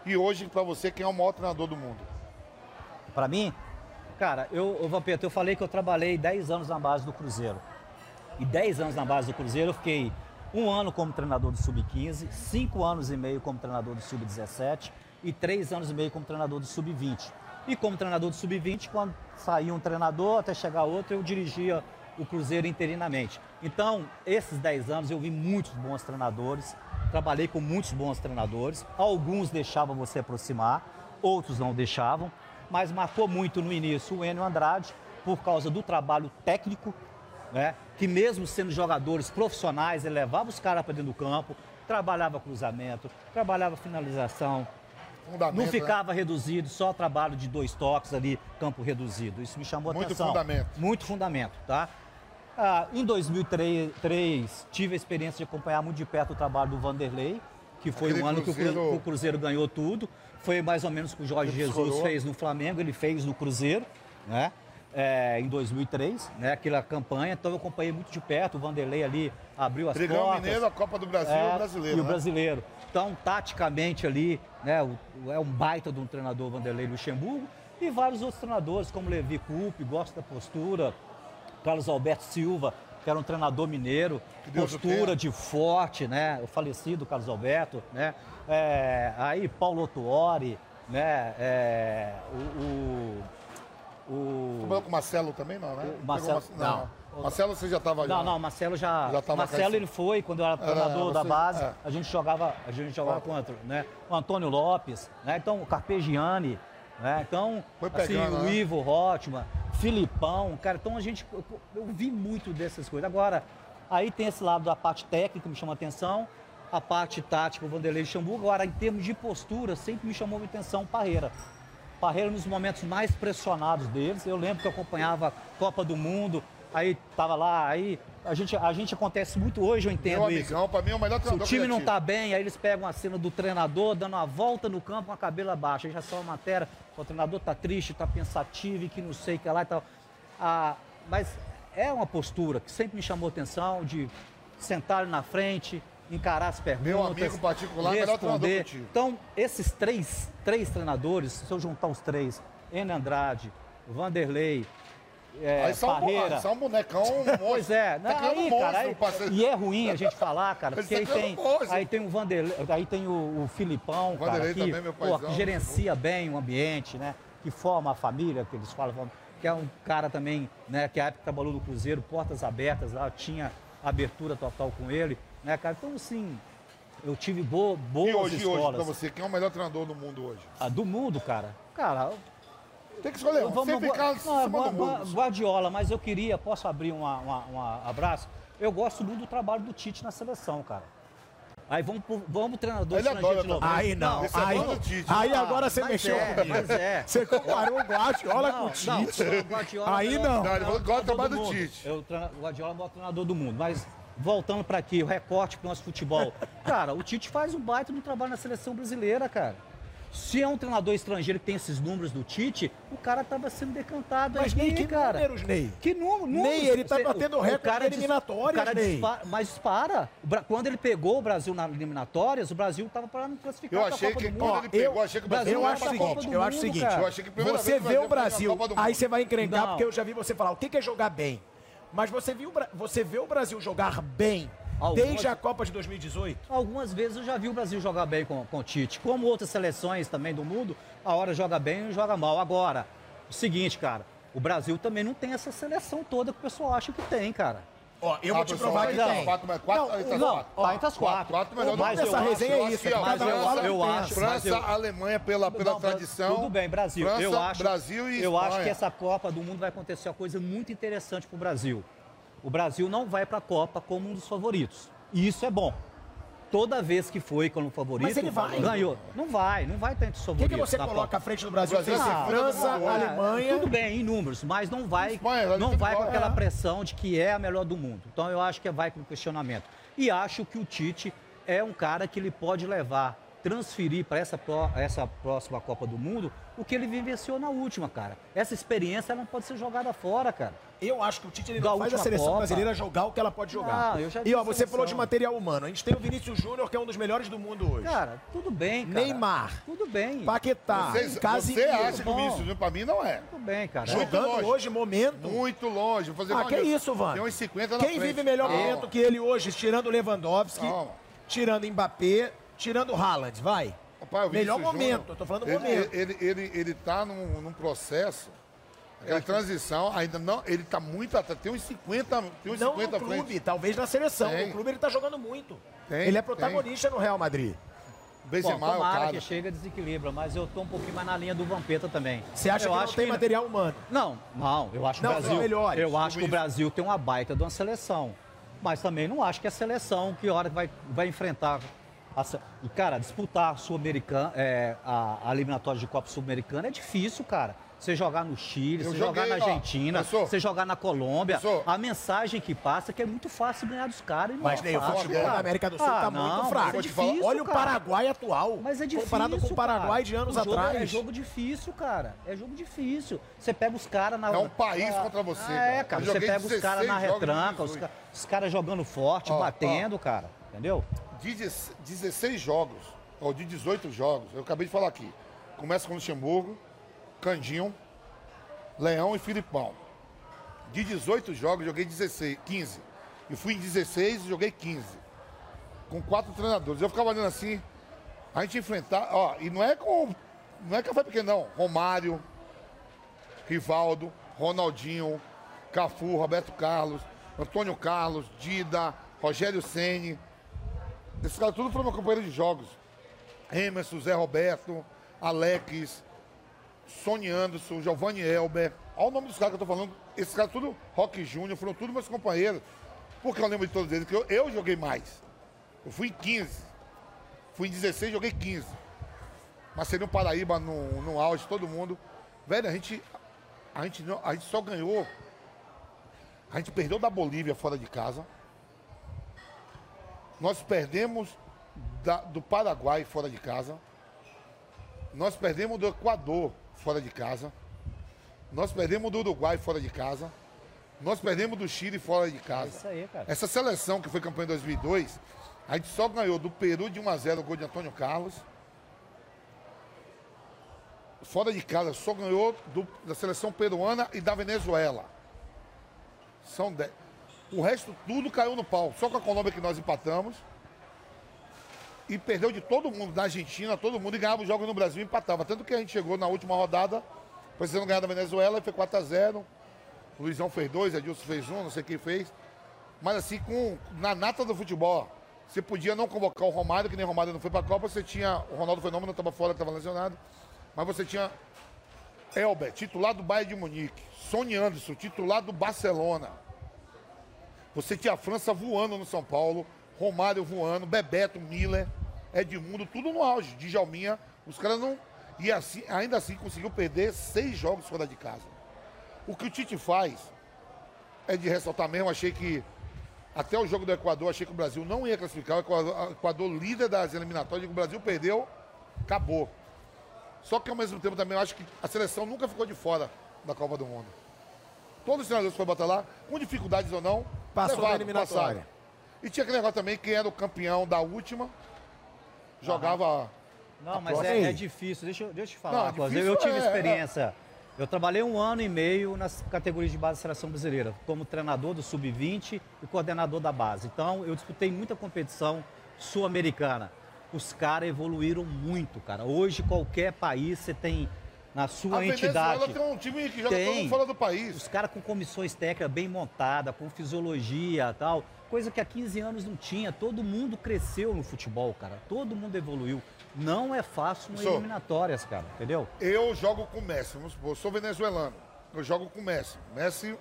Speaker 2: e hoje para você quem é o maior treinador do mundo?
Speaker 3: Para mim, cara, eu, ô, Vampeta, eu falei que eu trabalhei 10 anos na base do Cruzeiro. E 10 anos na base do Cruzeiro, eu fiquei um ano como treinador do Sub-15, cinco anos e meio como treinador do Sub-17 e três anos e meio como treinador do Sub-20. E como treinador do Sub-20, quando saía um treinador até chegar outro, eu dirigia o Cruzeiro interinamente. Então, esses 10 anos eu vi muitos bons treinadores, trabalhei com muitos bons treinadores, alguns deixavam você aproximar, outros não deixavam, mas marcou muito no início o Enio Andrade, por causa do trabalho técnico, né? que mesmo sendo jogadores profissionais, ele levava os caras para dentro do campo, trabalhava cruzamento, trabalhava finalização, não
Speaker 2: né?
Speaker 3: ficava reduzido, só trabalho de dois toques ali, campo reduzido. Isso me chamou
Speaker 2: Muito
Speaker 3: atenção.
Speaker 2: fundamento.
Speaker 3: Muito fundamento, tá? Ah, em 2003, tive a experiência de acompanhar muito de perto o trabalho do Vanderlei, que foi
Speaker 2: Aquele
Speaker 3: um ano que o Cru-
Speaker 2: Cruzeiro-
Speaker 3: que o Cruzeiro ganhou tudo. Foi mais ou menos o que o Jorge
Speaker 2: Ele
Speaker 3: Jesus
Speaker 2: descolou.
Speaker 3: fez no Flamengo, ele fez no Cruzeiro, né? É, em 2003, né? Aquela campanha. Então eu acompanhei muito de perto. O Vanderlei ali abriu as
Speaker 2: Brigão
Speaker 3: portas.
Speaker 2: Mineiro, a Copa do Brasil e
Speaker 3: É,
Speaker 2: o brasileiro.
Speaker 3: E o
Speaker 2: né?
Speaker 3: brasileiro. Então, taticamente ali, né, o- é um baita de um treinador Vanderlei Luxemburgo e vários outros treinadores, como Levi Coupe, gosta da postura, Carlos Alberto Silva, que era um treinador mineiro,
Speaker 2: o
Speaker 3: postura de forte, né? O falecido Carlos Alberto, né? É, aí Paulo Tuori, né? É, o, o, o-
Speaker 2: Trabalhou com o Marcelo também, não, né?
Speaker 3: O Marcelo-
Speaker 2: Pegou o Marce- não. Marcelo você já estava
Speaker 3: Não, não, Marcelo já.
Speaker 2: Já
Speaker 3: Marcelo ele foi quando eu era
Speaker 2: Era,
Speaker 3: treinador da
Speaker 2: você-
Speaker 3: base,
Speaker 2: é.
Speaker 3: a gente jogava, a gente jogava contra, né? O Antônio Lopes, né? Então o Carpegiani, né? Então, assim,
Speaker 2: pegando,
Speaker 3: o
Speaker 2: né?
Speaker 3: Ivo Rotman, Filipão, cara, então a gente eu, eu vi muito dessas coisas. Agora, aí tem esse lado da parte técnica que me chama a atenção, a parte tática, o Vanderlei Luxemburgo, agora em termos de postura, sempre me chamou a atenção o Parreira. Parreira nos momentos mais pressionados deles. Eu lembro que eu acompanhava a Copa do Mundo, aí tava lá, aí a gente, a gente acontece muito hoje, eu entendo
Speaker 2: Meu
Speaker 3: isso.
Speaker 2: amigão, pra mim é o melhor
Speaker 3: Se o time não tá bem, aí eles pegam a cena do treinador dando uma volta no campo com a cabelo abaixo. Aí já só uma matéria, o treinador tá triste, tá pensativo e que não sei o que lá e tal. Ah, mas é uma postura que sempre me chamou atenção de sentar na frente, encarar as perguntas.
Speaker 2: Meu amigo particular,
Speaker 3: responder. Então, esses três, três treinadores, se eu juntar os três, Enem Andrade, Vanderlei, é,
Speaker 2: Aí um,
Speaker 3: Parreira,
Speaker 2: um bonecão, um monstro.
Speaker 3: Pois é,
Speaker 2: Tá
Speaker 3: né?
Speaker 2: criando
Speaker 3: aí,
Speaker 2: um
Speaker 3: cara, aí- e é ruim a gente falar, cara, porque aí
Speaker 2: tá criando
Speaker 3: tem, aí tem o Vanderlei, aí tem o, o Filipão, cara,
Speaker 2: Vanderlei
Speaker 3: que,
Speaker 2: também, meu
Speaker 3: pô,
Speaker 2: paizão.
Speaker 3: que gerencia bem o ambiente, né? Que forma a família, que eles falam, que é um cara também, né, que a época trabalhou no Cruzeiro, portas abertas lá, tinha abertura total com ele, né, cara? Então, assim, eu tive bo boas
Speaker 2: E hoje, e hoje,
Speaker 3: escolas
Speaker 2: pra você, quem é o melhor treinador do mundo hoje?
Speaker 3: Ah, do mundo, cara. Cara,
Speaker 2: Tem que escolher um. Você
Speaker 3: Vamos,
Speaker 2: ficar
Speaker 3: não, Gua-. Guardiola, mas eu queria, posso abrir uma abraço? Eu gosto muito do trabalho do Tite na seleção, cara. Aí vamos pro, vamos pro treinador
Speaker 2: Ele
Speaker 3: estrangeiro
Speaker 2: adora
Speaker 3: de novo.
Speaker 1: Aí não,
Speaker 2: é
Speaker 1: aí,
Speaker 2: bom do Tite.
Speaker 1: aí
Speaker 3: Ah,
Speaker 1: agora você
Speaker 3: mas
Speaker 1: mexeu
Speaker 3: é,
Speaker 1: comigo.
Speaker 3: mas é.
Speaker 1: Você comparou o Guardiola com o Tite.
Speaker 3: Não, Guardiola
Speaker 1: Aí
Speaker 3: é
Speaker 1: não.
Speaker 2: Não, que gosta do trabalho do
Speaker 3: mundo.
Speaker 2: Tite.
Speaker 3: Eu, treina- o Guardiola é o maior treinador do mundo. Mas voltando para aqui, o recorte pro nosso futebol. Cara, o Tite faz um baita no trabalho na seleção brasileira, cara. Se é um treinador estrangeiro que tem esses números do Tite, o cara tava sendo decantado
Speaker 1: Mas
Speaker 3: aí,
Speaker 1: nem que
Speaker 3: cara.
Speaker 1: números, Ney?
Speaker 3: Que número?
Speaker 1: Ney, ele tá batendo recorde
Speaker 3: dis-
Speaker 1: eliminatórias,
Speaker 3: o cara
Speaker 1: Ney.
Speaker 3: dispa- mas dispara. O Bra- Quando ele pegou o Brasil nas eliminatórias, o Brasil tava para não classificar
Speaker 2: Eu achei
Speaker 3: Copa
Speaker 2: que
Speaker 3: do
Speaker 2: quando ele pegou,
Speaker 1: eu-
Speaker 2: achei que o
Speaker 3: Brasil
Speaker 1: Eu acho o seguinte,
Speaker 2: Copa.
Speaker 3: do
Speaker 1: eu acho o seguinte.
Speaker 3: cara.
Speaker 2: Eu achei que a primeira
Speaker 1: Você vê o
Speaker 2: Brasil
Speaker 1: aí você vai encrencar,
Speaker 3: Não.
Speaker 1: porque eu já vi você falar, o que que é jogar bem? Mas você viu, você vê o Brasil jogar bem
Speaker 3: Algumas-
Speaker 1: desde a Copa de 2018?
Speaker 3: Algumas vezes eu já vi o Brasil jogar bem com, com o Tite. Como outras seleções também do mundo, a hora joga bem e joga mal. Agora, o seguinte, cara, o Brasil também não tem essa seleção toda que o pessoal acha que tem, cara.
Speaker 1: Ó, eu
Speaker 2: Ah,
Speaker 1: vou te provar que
Speaker 2: não,
Speaker 1: tem.
Speaker 2: Quatro, mas quatro,
Speaker 1: Não,
Speaker 2: tá
Speaker 3: não,
Speaker 2: quatro.
Speaker 3: tá entre as quatro.
Speaker 2: Quatro melhor do
Speaker 3: Mas
Speaker 1: Essa
Speaker 3: acho-
Speaker 1: resenha é isso, é
Speaker 3: mas
Speaker 1: um
Speaker 3: eu- acho-
Speaker 2: França, Alemanha pela, pela
Speaker 3: Não, Bra-
Speaker 2: tradição.
Speaker 3: Tudo bem, Brasil.
Speaker 2: França,
Speaker 3: eu acho,
Speaker 2: Brasil e
Speaker 3: Eu acho que essa Copa do Mundo vai acontecer uma coisa muito interessante para o Brasil. O Brasil não vai para a Copa como um dos favoritos. E isso é bom. Toda vez que foi como favorito,
Speaker 1: Mas ele vai.
Speaker 3: ganhou. Não vai, não vai entre os
Speaker 1: O que, você
Speaker 3: na
Speaker 1: coloca
Speaker 3: Copa.
Speaker 1: à frente do Brasil? Que ser
Speaker 2: segunda
Speaker 1: França,
Speaker 2: é.
Speaker 1: Alemanha.
Speaker 3: Tudo bem, em números, mas não vai,
Speaker 2: Espanha,
Speaker 3: não vai com aquela
Speaker 1: é.
Speaker 3: pressão de que é a melhor do mundo. Então eu acho que vai com questionamento. E acho que o Tite é um cara que ele pode levar transferir para essa, pró- essa próxima Copa do Mundo o que ele vivenciou na última, cara. Essa experiência ela não pode ser jogada fora, cara.
Speaker 1: Eu acho que o Tite ele
Speaker 3: Da
Speaker 1: não faz a seleção
Speaker 3: Copa.
Speaker 1: brasileira jogar o que ela pode jogar.
Speaker 3: Não, eu já
Speaker 1: e ó, você falou de material humano. A gente tem o Vinícius Júnior, que é um dos melhores do mundo hoje.
Speaker 3: Cara, tudo bem, cara.
Speaker 1: Neymar.
Speaker 3: Tudo bem.
Speaker 1: Paquetá,
Speaker 2: Vocês-
Speaker 1: Casimiro.
Speaker 2: você acha que o. Vinícius Júnior, pra mim, não é.
Speaker 3: Tudo bem, cara.
Speaker 2: Muito
Speaker 1: Jogando
Speaker 2: longe.
Speaker 1: hoje, momento.
Speaker 2: Muito longe. Vou fazer
Speaker 1: Ah, que
Speaker 2: aliança.
Speaker 1: isso, Vando?
Speaker 2: Tem uns 50 na
Speaker 1: Quem
Speaker 2: frente.
Speaker 1: vive melhor
Speaker 2: Calma.
Speaker 1: momento que ele hoje, tirando o Lewandowski,
Speaker 2: Calma.
Speaker 1: tirando Mbappé, tirando o Haaland, vai.
Speaker 2: Rapaz, o
Speaker 1: Melhor
Speaker 2: Vinícius
Speaker 1: momento,
Speaker 2: Júnior,
Speaker 1: eu tô falando
Speaker 2: ele,
Speaker 1: momento.
Speaker 2: Ele, ele, ele tá num, num processo, aquela transição, ainda não, ele tá muito atrás, tem uns 50, tem uns
Speaker 1: Não
Speaker 2: 50
Speaker 1: no clube,
Speaker 2: frente.
Speaker 1: talvez na seleção.
Speaker 2: Tem.
Speaker 1: No clube ele tá jogando muito.
Speaker 2: Tem,
Speaker 1: ele é
Speaker 2: tem.
Speaker 1: protagonista no Real Madrid.
Speaker 2: Benzema
Speaker 3: Bom,
Speaker 2: é o
Speaker 3: tomara
Speaker 2: cara.
Speaker 3: que chega e desequilibra, mas eu tô um pouquinho mais na linha do Vampeta também.
Speaker 1: Você acha
Speaker 3: eu
Speaker 1: que não
Speaker 3: acho
Speaker 1: tem material humano?
Speaker 3: Não, não, eu acho que
Speaker 1: Não,
Speaker 3: o
Speaker 1: são
Speaker 3: Brasil.
Speaker 1: melhores.
Speaker 3: Eu acho que o
Speaker 2: Isso.
Speaker 3: Brasil tem uma baita de uma seleção. Mas também não acho que a seleção, que hora que vai, vai enfrentar. E, cara, disputar a Sul-Americana, é, a, a eliminatória de Copa Sul-Americana é difícil, cara. Você jogar no Chile,
Speaker 2: Eu
Speaker 3: você jogar na Argentina, você jogar na Colômbia. A mensagem que passa é que é muito fácil ganhar dos caras.
Speaker 1: Mas nem o
Speaker 3: Fácil,
Speaker 1: futebol da América do Sul
Speaker 3: Ah,
Speaker 1: tá
Speaker 3: não,
Speaker 1: muito fraco.
Speaker 3: É difícil,
Speaker 1: Olha o
Speaker 3: cara.
Speaker 1: Paraguai atual.
Speaker 3: Mas é difícil.
Speaker 1: Comparado com o Paraguai
Speaker 3: cara.
Speaker 1: de anos
Speaker 3: O jogo
Speaker 1: atrás.
Speaker 3: É jogo difícil, cara. É jogo difícil. Você pega os caras na.
Speaker 2: É um país
Speaker 3: Ah,
Speaker 2: contra você,
Speaker 3: É,
Speaker 2: cara.
Speaker 3: Você pega os caras na
Speaker 2: 16 jogos de
Speaker 3: retranca, os,
Speaker 2: 18.
Speaker 3: ca- os caras jogando forte, batendo, cara. Entendeu?
Speaker 2: De 16 jogos, ou de 18 jogos, eu acabei de falar aqui. Começa com Luxemburgo, Candinho, Leão e Filipão. De 18 jogos, joguei 16, 15. E fui em 16 e joguei 15. Com quatro treinadores. Eu ficava olhando assim, a gente enfrentar, ó, e não é com. Não é café pequeno, não. Romário, Rivaldo, Ronaldinho, Cafu, Roberto Carlos, Antônio Carlos, Dida, Rogério Ceni. Esses caras tudo foram meu companheiro de jogos. Emerson, Zé Roberto, Alex, Sony Anderson, Giovanni Elber. Olha o nome dos caras que eu tô falando. Esses caras tudo, Rock Júnior, foram tudo meus companheiros. Porque eu lembro de todos eles, que eu, eu joguei mais. Eu fui em 15. Fui em 16, joguei 15. Marcelinho Paraíba no, no auge, todo mundo. Velho, a gente, a, gente a gente só ganhou. A gente perdeu da Bolívia fora de casa. Nós perdemos da- do Paraguai fora de casa. Nós perdemos do Equador fora de casa. Nós perdemos do Uruguai fora de casa. Nós perdemos do Chile fora de
Speaker 3: É
Speaker 2: casa.
Speaker 3: isso aí, cara.
Speaker 2: Essa seleção que foi campeã em 2002, a gente só ganhou do Peru de 1 a 0 o gol de Antônio Carlos. Fora de casa, só ganhou do- da seleção peruana e da Venezuela. São 10. O resto tudo caiu no pau. Só com a Colômbia que nós empatamos. E perdeu de todo mundo, da Argentina, todo mundo, e ganhava os jogos no Brasil e empatava. Tanto que a gente chegou na última rodada, precisando ganhar da Venezuela, e foi 4 a 0 O Luizão fez dois, Edilson fez um, não sei quem fez. Mas assim, com, na nata do futebol, você podia não convocar o Romário, que nem o Romário não foi pra Copa, você tinha. O Ronaldo Fenômeno estava fora, estava lesionado. Mas você tinha Elber, titular do Bayern de Munique. Sony Anderson, titular do Barcelona. Você tinha a França voando no São Paulo, Romário voando, Bebeto, Miller, Edmundo, tudo no auge. Djalminha, os caras não. E assim, ainda assim conseguiu perder seis jogos fora de casa. O que o Tite faz é de ressaltar mesmo. Achei que até o jogo do Equador, achei que o Brasil não ia classificar. O Equador, líder das eliminatórias, o Brasil perdeu, acabou. Só que ao mesmo tempo também eu acho que a seleção nunca ficou de fora da Copa do Mundo. Todos os treinadores foram botar lá, com dificuldades ou não,
Speaker 1: Passou
Speaker 2: levaram,
Speaker 1: na eliminatória.
Speaker 2: passaram. E tinha aquele negócio também, quem era o campeão da última, jogava.
Speaker 3: Não,
Speaker 2: A
Speaker 3: mas é, é difícil. Deixa, eu- deixa eu te falar
Speaker 2: Não,
Speaker 3: coisa.
Speaker 2: difícil
Speaker 3: Eu, eu tive
Speaker 2: é-
Speaker 3: experiência. Eu trabalhei um ano e meio nas categorias de base da seleção brasileira, como treinador do sub-20 e coordenador da base. Então, eu disputei muita competição sul-americana. Os caras evoluíram muito, cara. Hoje, qualquer país, você tem na sua
Speaker 2: a Venezuela
Speaker 3: entidade.
Speaker 2: tem um time que joga todo
Speaker 3: Tem.
Speaker 2: fora do país.
Speaker 3: Os caras com comissões técnicas bem montadas, com fisiologia tal. Coisa que há 15 anos não tinha. Todo mundo cresceu no futebol, cara. Todo mundo evoluiu. Não é fácil nas eliminatórias, cara. Entendeu?
Speaker 2: Eu jogo com o Messi, vamos supor, eu sou venezuelano. Eu jogo com o Messi. Messi,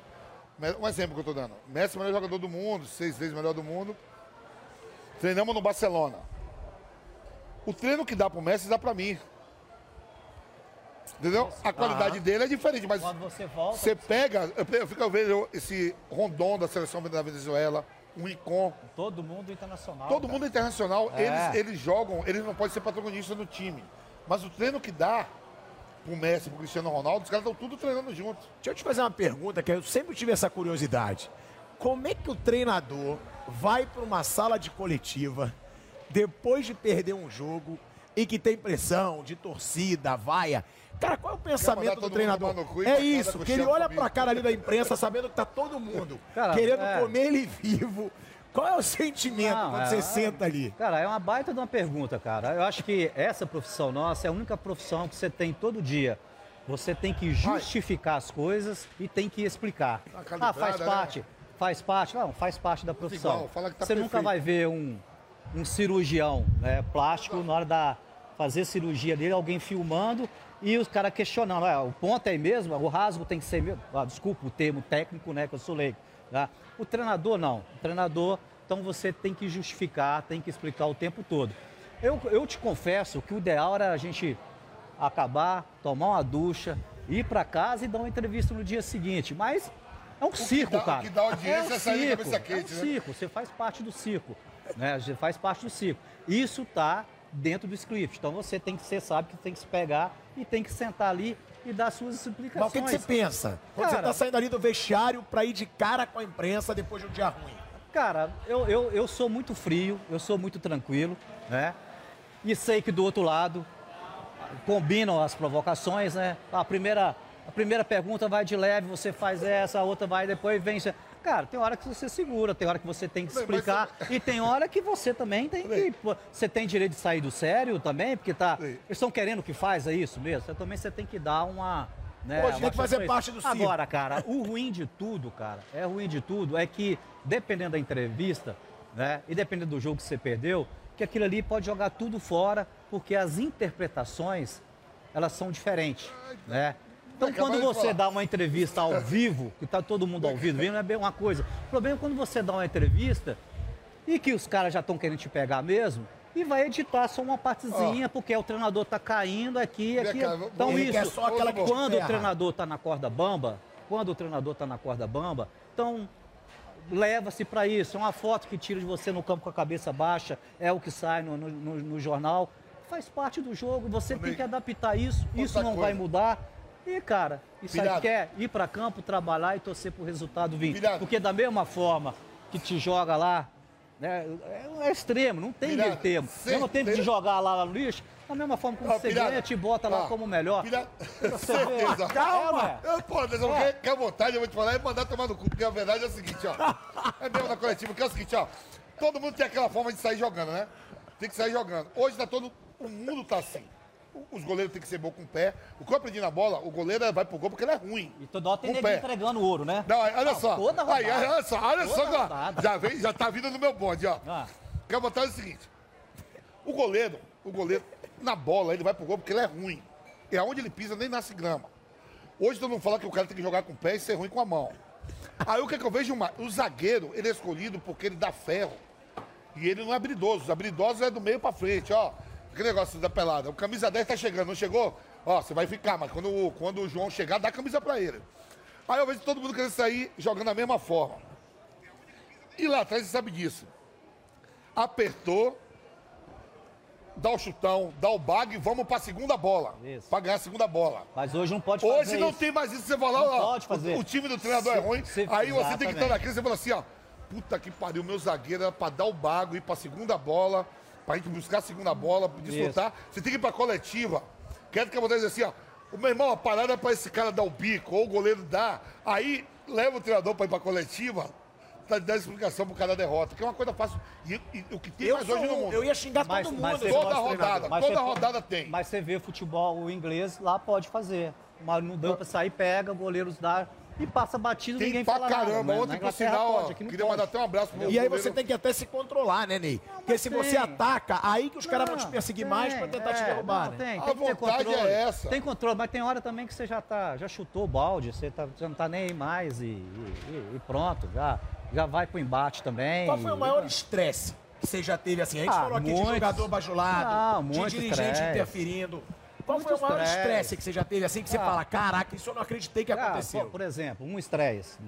Speaker 2: Me- um exemplo que eu tô dando. Messi, é o melhor jogador do mundo, seis vezes melhor do mundo. Treinamos no Barcelona. O treino que dá pro Messi dá pra mim. Entendeu? A qualidade dele é diferente, mas
Speaker 3: Quando você volta,
Speaker 2: você pega, eu eu fico vendo esse Rondon da seleção da Venezuela, um Icon,
Speaker 3: todo mundo internacional.
Speaker 2: todo
Speaker 3: cara.
Speaker 2: mundo internacional,
Speaker 3: É.
Speaker 2: eles, eles jogam, eles não podem ser protagonistas no time. Mas o treino que dá pro Messi, pro Cristiano Ronaldo, os caras estão tudo treinando juntos.
Speaker 1: Deixa eu te fazer uma pergunta que eu sempre tive essa curiosidade. Como é que o treinador vai para uma sala de coletiva depois de perder um jogo e que tem pressão de torcida, vaia? Cara, qual é o pensamento do treinador?
Speaker 2: cu
Speaker 1: É isso, que ele olha
Speaker 2: comigo.
Speaker 1: pra cara ali da imprensa sabendo que tá todo mundo
Speaker 3: Cara,
Speaker 1: querendo
Speaker 3: é.
Speaker 1: comer ele vivo. Qual é o sentimento
Speaker 3: Não,
Speaker 1: quando
Speaker 3: é-
Speaker 1: você senta ali?
Speaker 3: Cara, é uma baita de uma pergunta, cara. Eu acho que essa profissão nossa é a única profissão que você tem todo dia. Você tem que justificar as coisas e tem que explicar.
Speaker 2: Uma
Speaker 3: Ah, faz
Speaker 2: né?
Speaker 3: parte. Faz parte. Não, faz parte da profissão.
Speaker 2: igual, fala que tá
Speaker 3: você nunca
Speaker 2: perfeito.
Speaker 3: vai ver um, um cirurgião né, plástico na hora da fazer cirurgia dele, alguém filmando e os caras questionando. "Ah, o ponto é mesmo? O rasgo tem que ser mesmo? Ah, desculpa o termo técnico, né? Que eu sou leigo. tá? O treinador não. O treinador, então você tem que justificar, tem que explicar o tempo todo. Eu, eu te confesso que o ideal era a gente acabar, tomar uma ducha, ir para casa e dar uma entrevista no dia seguinte. Mas é um circo,
Speaker 2: dá- o
Speaker 3: cara.
Speaker 2: que dá audiência
Speaker 3: um
Speaker 2: é sair de
Speaker 3: circo,
Speaker 2: quente,
Speaker 3: é um
Speaker 2: né?
Speaker 3: circo, você faz parte do circo. Né? Você faz parte do circo. Isso tá dentro do script. Então você tem que ser, sabe que tem que se pegar e tem que sentar ali e dar suas
Speaker 1: Mas
Speaker 3: explicações.
Speaker 1: o que, que você pensa? Quando você
Speaker 3: Cara-
Speaker 1: tá saindo ali do vestiário pra ir de cara com a imprensa depois de um dia ruim?
Speaker 3: Cara, eu, eu, eu sou muito frio, eu sou muito tranquilo, né? E sei que do outro lado combinam as provocações, né? A primeira, a primeira pergunta vai de leve, você faz essa, a outra vai depois vem. Cara, tem hora que você segura, tem hora que você tem que
Speaker 2: Bem, mas
Speaker 3: explicar e tem hora que você também tem que. Você tem direito de sair do sério também, porque tá.
Speaker 2: Bem.
Speaker 3: Eles estão querendo que faz, é isso mesmo? Você também você tem que dar uma. Né,
Speaker 1: Pô, tem
Speaker 3: uma
Speaker 1: que fazer parte do circo.
Speaker 3: Agora, cara, o ruim de tudo, cara, é ruim de tudo, é que, dependendo da entrevista, né, e dependendo do jogo que você perdeu, que aquilo ali pode jogar tudo fora, porque as interpretações, elas são diferentes, né? Então, quando você dá uma entrevista ao vivo, que tá todo mundo ao vivo, não é bem uma coisa. O problema é quando você dá uma entrevista e que os caras já estão querendo te pegar mesmo, e vai editar só uma partezinha, porque o treinador tá caindo aqui, aqui.
Speaker 2: cá,
Speaker 3: Então, isso.
Speaker 1: quer só aquela que
Speaker 3: quando o treinador tá na corda bamba, quando o treinador tá na corda bamba, então leva-se para isso. É uma foto que tira de você no campo com a cabeça baixa, é o que sai no, no- no- no jornal. Faz parte do jogo, você tem que adaptar isso, isso
Speaker 2: Outra
Speaker 3: não
Speaker 2: coisa.
Speaker 3: vai mudar. E, cara, isso aí quer ir para campo, trabalhar e torcer pro resultado vir. Porque da mesma forma que te joga lá, né, é, é extremo, não tem meio termo. Mesmo tempo de jogar lá no lixo, da mesma forma como você
Speaker 2: pirata,
Speaker 3: ganha, te bota lá
Speaker 2: ó,
Speaker 3: como melhor.
Speaker 2: pirata, certeza.
Speaker 1: Calma!
Speaker 3: É.
Speaker 2: Eu, pô, Anderson,
Speaker 3: É.
Speaker 2: quer, quer vontade, eu vou te falar, é mandar tomar no cu, porque a verdade é o seguinte, ó. É mesmo na coletiva, que é o seguinte, ó. Todo mundo tem aquela forma de sair jogando, né? Tem que sair jogando. Hoje tá todo. O mundo tá assim. Os goleiros têm que ser bom com o pé. O que eu aprendi na bola, o goleiro vai pro gol porque ele é ruim.
Speaker 3: E toda hora tem
Speaker 2: Com o
Speaker 3: neguinho
Speaker 2: pé.
Speaker 3: entregando ouro, né?
Speaker 2: Não, olha
Speaker 3: Não,
Speaker 2: só.
Speaker 3: Toda rodada.
Speaker 2: Aí, olha só, olha
Speaker 3: Toda
Speaker 2: só.
Speaker 3: rodada.
Speaker 2: Já, vem, já tá vindo no meu bonde, ó.
Speaker 3: Ah.
Speaker 2: Quer botar o seguinte. O goleiro, o goleiro, na bola, ele vai pro gol porque ele é ruim. E aonde ele pisa nem nasce grama. Hoje todo mundo fala que o cara tem que jogar com o pé e ser ruim com a mão. Aí o que, é que eu vejo mais? O zagueiro, ele é escolhido porque ele dá ferro. E ele não é habilidoso. Os habilidosos é do meio pra frente, ó. Que negócio da pelada. O camisa 10 tá chegando, não chegou? Ó, você vai ficar, mas quando, o- quando o João chegar, dá a camisa pra ele. Aí eu vejo todo mundo querendo sair jogando da mesma forma. E lá atrás você sabe disso. Apertou, dá o chutão, dá o bag e vamos pra segunda bola.
Speaker 3: Isso.
Speaker 2: Pra ganhar a segunda bola.
Speaker 3: Mas hoje não pode fazer
Speaker 2: Hoje não
Speaker 3: isso.
Speaker 2: tem mais isso, você fala,
Speaker 3: Não
Speaker 2: ó,
Speaker 3: pode fazer.
Speaker 2: O, o time do treinador é
Speaker 3: Se-
Speaker 2: ruim,
Speaker 3: se-
Speaker 2: aí você tem que estar naquele, você fala assim, ó, puta que pariu, meu zagueiro era pra dar o bago, ir pra segunda bola, pra gente buscar a segunda bola, desfrutar. Você tem que ir pra coletiva. Quero que a vontade dizer assim, ó, o meu irmão, a parada é pra esse cara dar o bico, ou o goleiro dar, aí leva o treinador pra ir pra coletiva, tá dando explicação pro cara da derrota, que é uma coisa fácil. E, e o que tem
Speaker 1: Eu,
Speaker 2: mais
Speaker 1: sou
Speaker 2: hoje no mundo.
Speaker 1: eu ia xingar
Speaker 3: Mas-
Speaker 1: todo
Speaker 3: mas
Speaker 1: mundo.
Speaker 2: Toda rodada, toda rodada tem.
Speaker 3: Mas você vê futebol inglês, lá pode fazer. Mas não deu pra sair, pega, goleiros dá e passa batido,
Speaker 2: Tem
Speaker 3: ninguém
Speaker 2: pra
Speaker 3: fala
Speaker 2: caramba. Ontem, por sinal,
Speaker 3: pode,
Speaker 2: queria
Speaker 3: pode.
Speaker 2: mandar até um abraço pro meu
Speaker 1: E aí você tem que até se controlar, né, Ney? Porque se você ataca, aí que os caras vão te perseguir
Speaker 3: tem,
Speaker 1: mais pra tentar te
Speaker 3: é,
Speaker 1: derrubar,
Speaker 3: não,
Speaker 1: né?
Speaker 3: Tem,
Speaker 2: A
Speaker 3: tem
Speaker 2: vontade
Speaker 3: controle.
Speaker 2: é essa.
Speaker 3: Tem controle, mas tem hora também que você já tá, já chutou o balde, você, tá, não tá nem aí mais e, e- e pronto, já, já vai pro embate também.
Speaker 1: Qual foi o maior estresse que você já teve assim? A gente
Speaker 3: Ah,
Speaker 1: falou aqui de jogador bajulado,
Speaker 3: Não,
Speaker 1: de dirigente
Speaker 3: estresse.
Speaker 1: interferindo. Qual
Speaker 3: Muito
Speaker 1: foi o maior
Speaker 3: estresse.
Speaker 1: que você já teve, assim, que você
Speaker 3: Ah.
Speaker 1: fala, caraca, isso eu não acreditei que
Speaker 3: Ah,
Speaker 1: aconteceu?
Speaker 3: por, por exemplo, um estresse,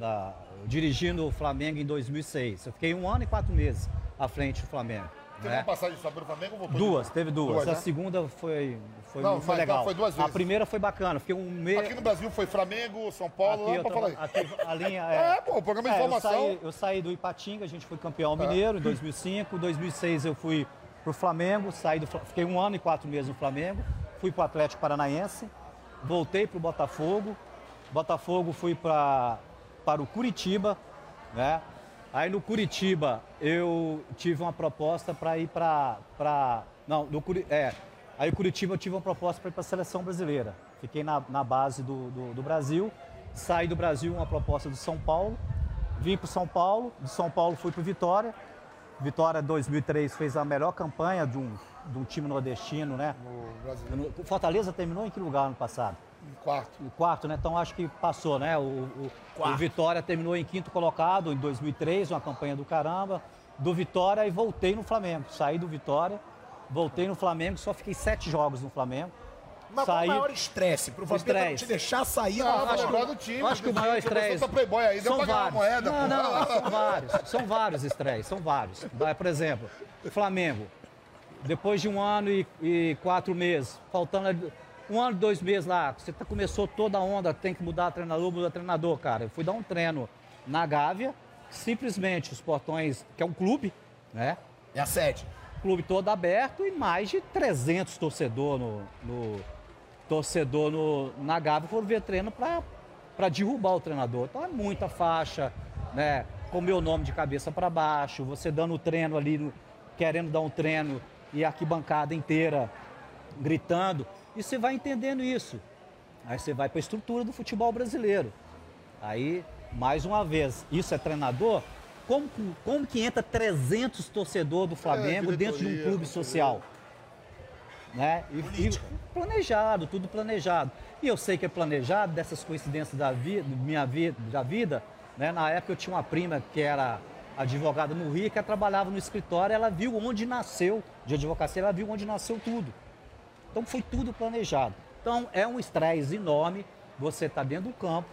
Speaker 3: dirigindo o Flamengo em 2006. Eu fiquei um ano e quatro meses à frente do Flamengo.
Speaker 2: Teve
Speaker 3: né?
Speaker 2: uma passagem só pelo Flamengo ou?
Speaker 3: Duas,
Speaker 2: de-
Speaker 3: teve duas.
Speaker 2: Duas,
Speaker 3: a
Speaker 2: né?
Speaker 3: segunda foi, foi,
Speaker 2: Não,
Speaker 3: foi
Speaker 2: mas
Speaker 3: legal.
Speaker 2: então foi duas
Speaker 3: A
Speaker 2: vezes.
Speaker 3: primeira foi bacana, fiquei um mês.
Speaker 2: Aqui no Brasil foi Flamengo, São Paulo, lá
Speaker 3: eu
Speaker 2: pra
Speaker 3: tô-
Speaker 2: falar aí.
Speaker 3: aqui a linha
Speaker 2: É, pô, o programa de
Speaker 3: É, eu
Speaker 2: informação.
Speaker 3: saí, eu saí do Ipatinga, a gente foi campeão mineiro em 2005. Em 2006 eu fui pro Flamengo, saí do, fiquei um ano e quatro meses no Flamengo. Fui pro Atlético Paranaense, voltei pro Botafogo. Botafogo fui pra, para o Curitiba, né? Aí no Curitiba eu tive uma proposta para ir para para não, no é. Aí o Curitiba eu tive uma proposta para ir para a seleção brasileira. Fiquei na, na base do, do, do Brasil. Saí do Brasil uma proposta do São Paulo. Vim para São Paulo. De São Paulo fui para Vitória. Vitória 2003 fez a melhor campanha de um, de um time nordestino, né?
Speaker 2: No Brasil,
Speaker 3: O Fortaleza terminou em que lugar ano passado?
Speaker 2: em quarto.
Speaker 3: O quarto, né? Então acho que passou, né? O, o- o. Vitória terminou em quinto colocado em 2003, uma campanha do caramba. Do Vitória e voltei no Flamengo. Saí do Vitória, voltei no Flamengo, só fiquei sete jogos no Flamengo.
Speaker 1: Mas qual
Speaker 3: Saí.
Speaker 1: o maior estresse? Pro Vampeta não
Speaker 3: Estresse.
Speaker 1: te deixar sair
Speaker 2: Não, não,
Speaker 1: fora?
Speaker 2: lembrar do time.
Speaker 3: acho que o maior estresse. são vários.
Speaker 2: moeda.
Speaker 3: Não,
Speaker 2: pô.
Speaker 3: não, são vários. São vários estresses, são vários. Vai, Por exemplo, o Flamengo. Depois de um ano e, e quatro meses, faltando um ano e dois meses lá, você tá- começou toda a onda, tem que mudar treinador, mudar treinador, cara. Eu fui dar um treino na Gávea, simplesmente os portões, que é um clube, né?
Speaker 1: É a sede.
Speaker 3: clube todo aberto e mais de 300 torcedor no, no- torcedor no, na Gávea foram ver treino para derrubar o treinador. Então é muita faixa, né? Com meu nome de cabeça para baixo, você dando o treino ali, querendo dar um treino e a arquibancada inteira gritando. E você vai entendendo isso. Aí você vai para a estrutura do futebol brasileiro. Aí, mais uma vez, isso é treinador? Como, que- como que entra 300 torcedor do Flamengo dentro de um clube social? Né? E, e planejado, tudo planejado. E eu sei que é planejado, dessas coincidências da vida, minha vida, da vida, né? Na época eu tinha uma prima que era advogada no Rio, que ela trabalhava no escritório, ela viu onde nasceu, de advocacia, ela viu onde nasceu tudo. Então foi tudo planejado. Então é um estresse enorme você tá dentro do campo,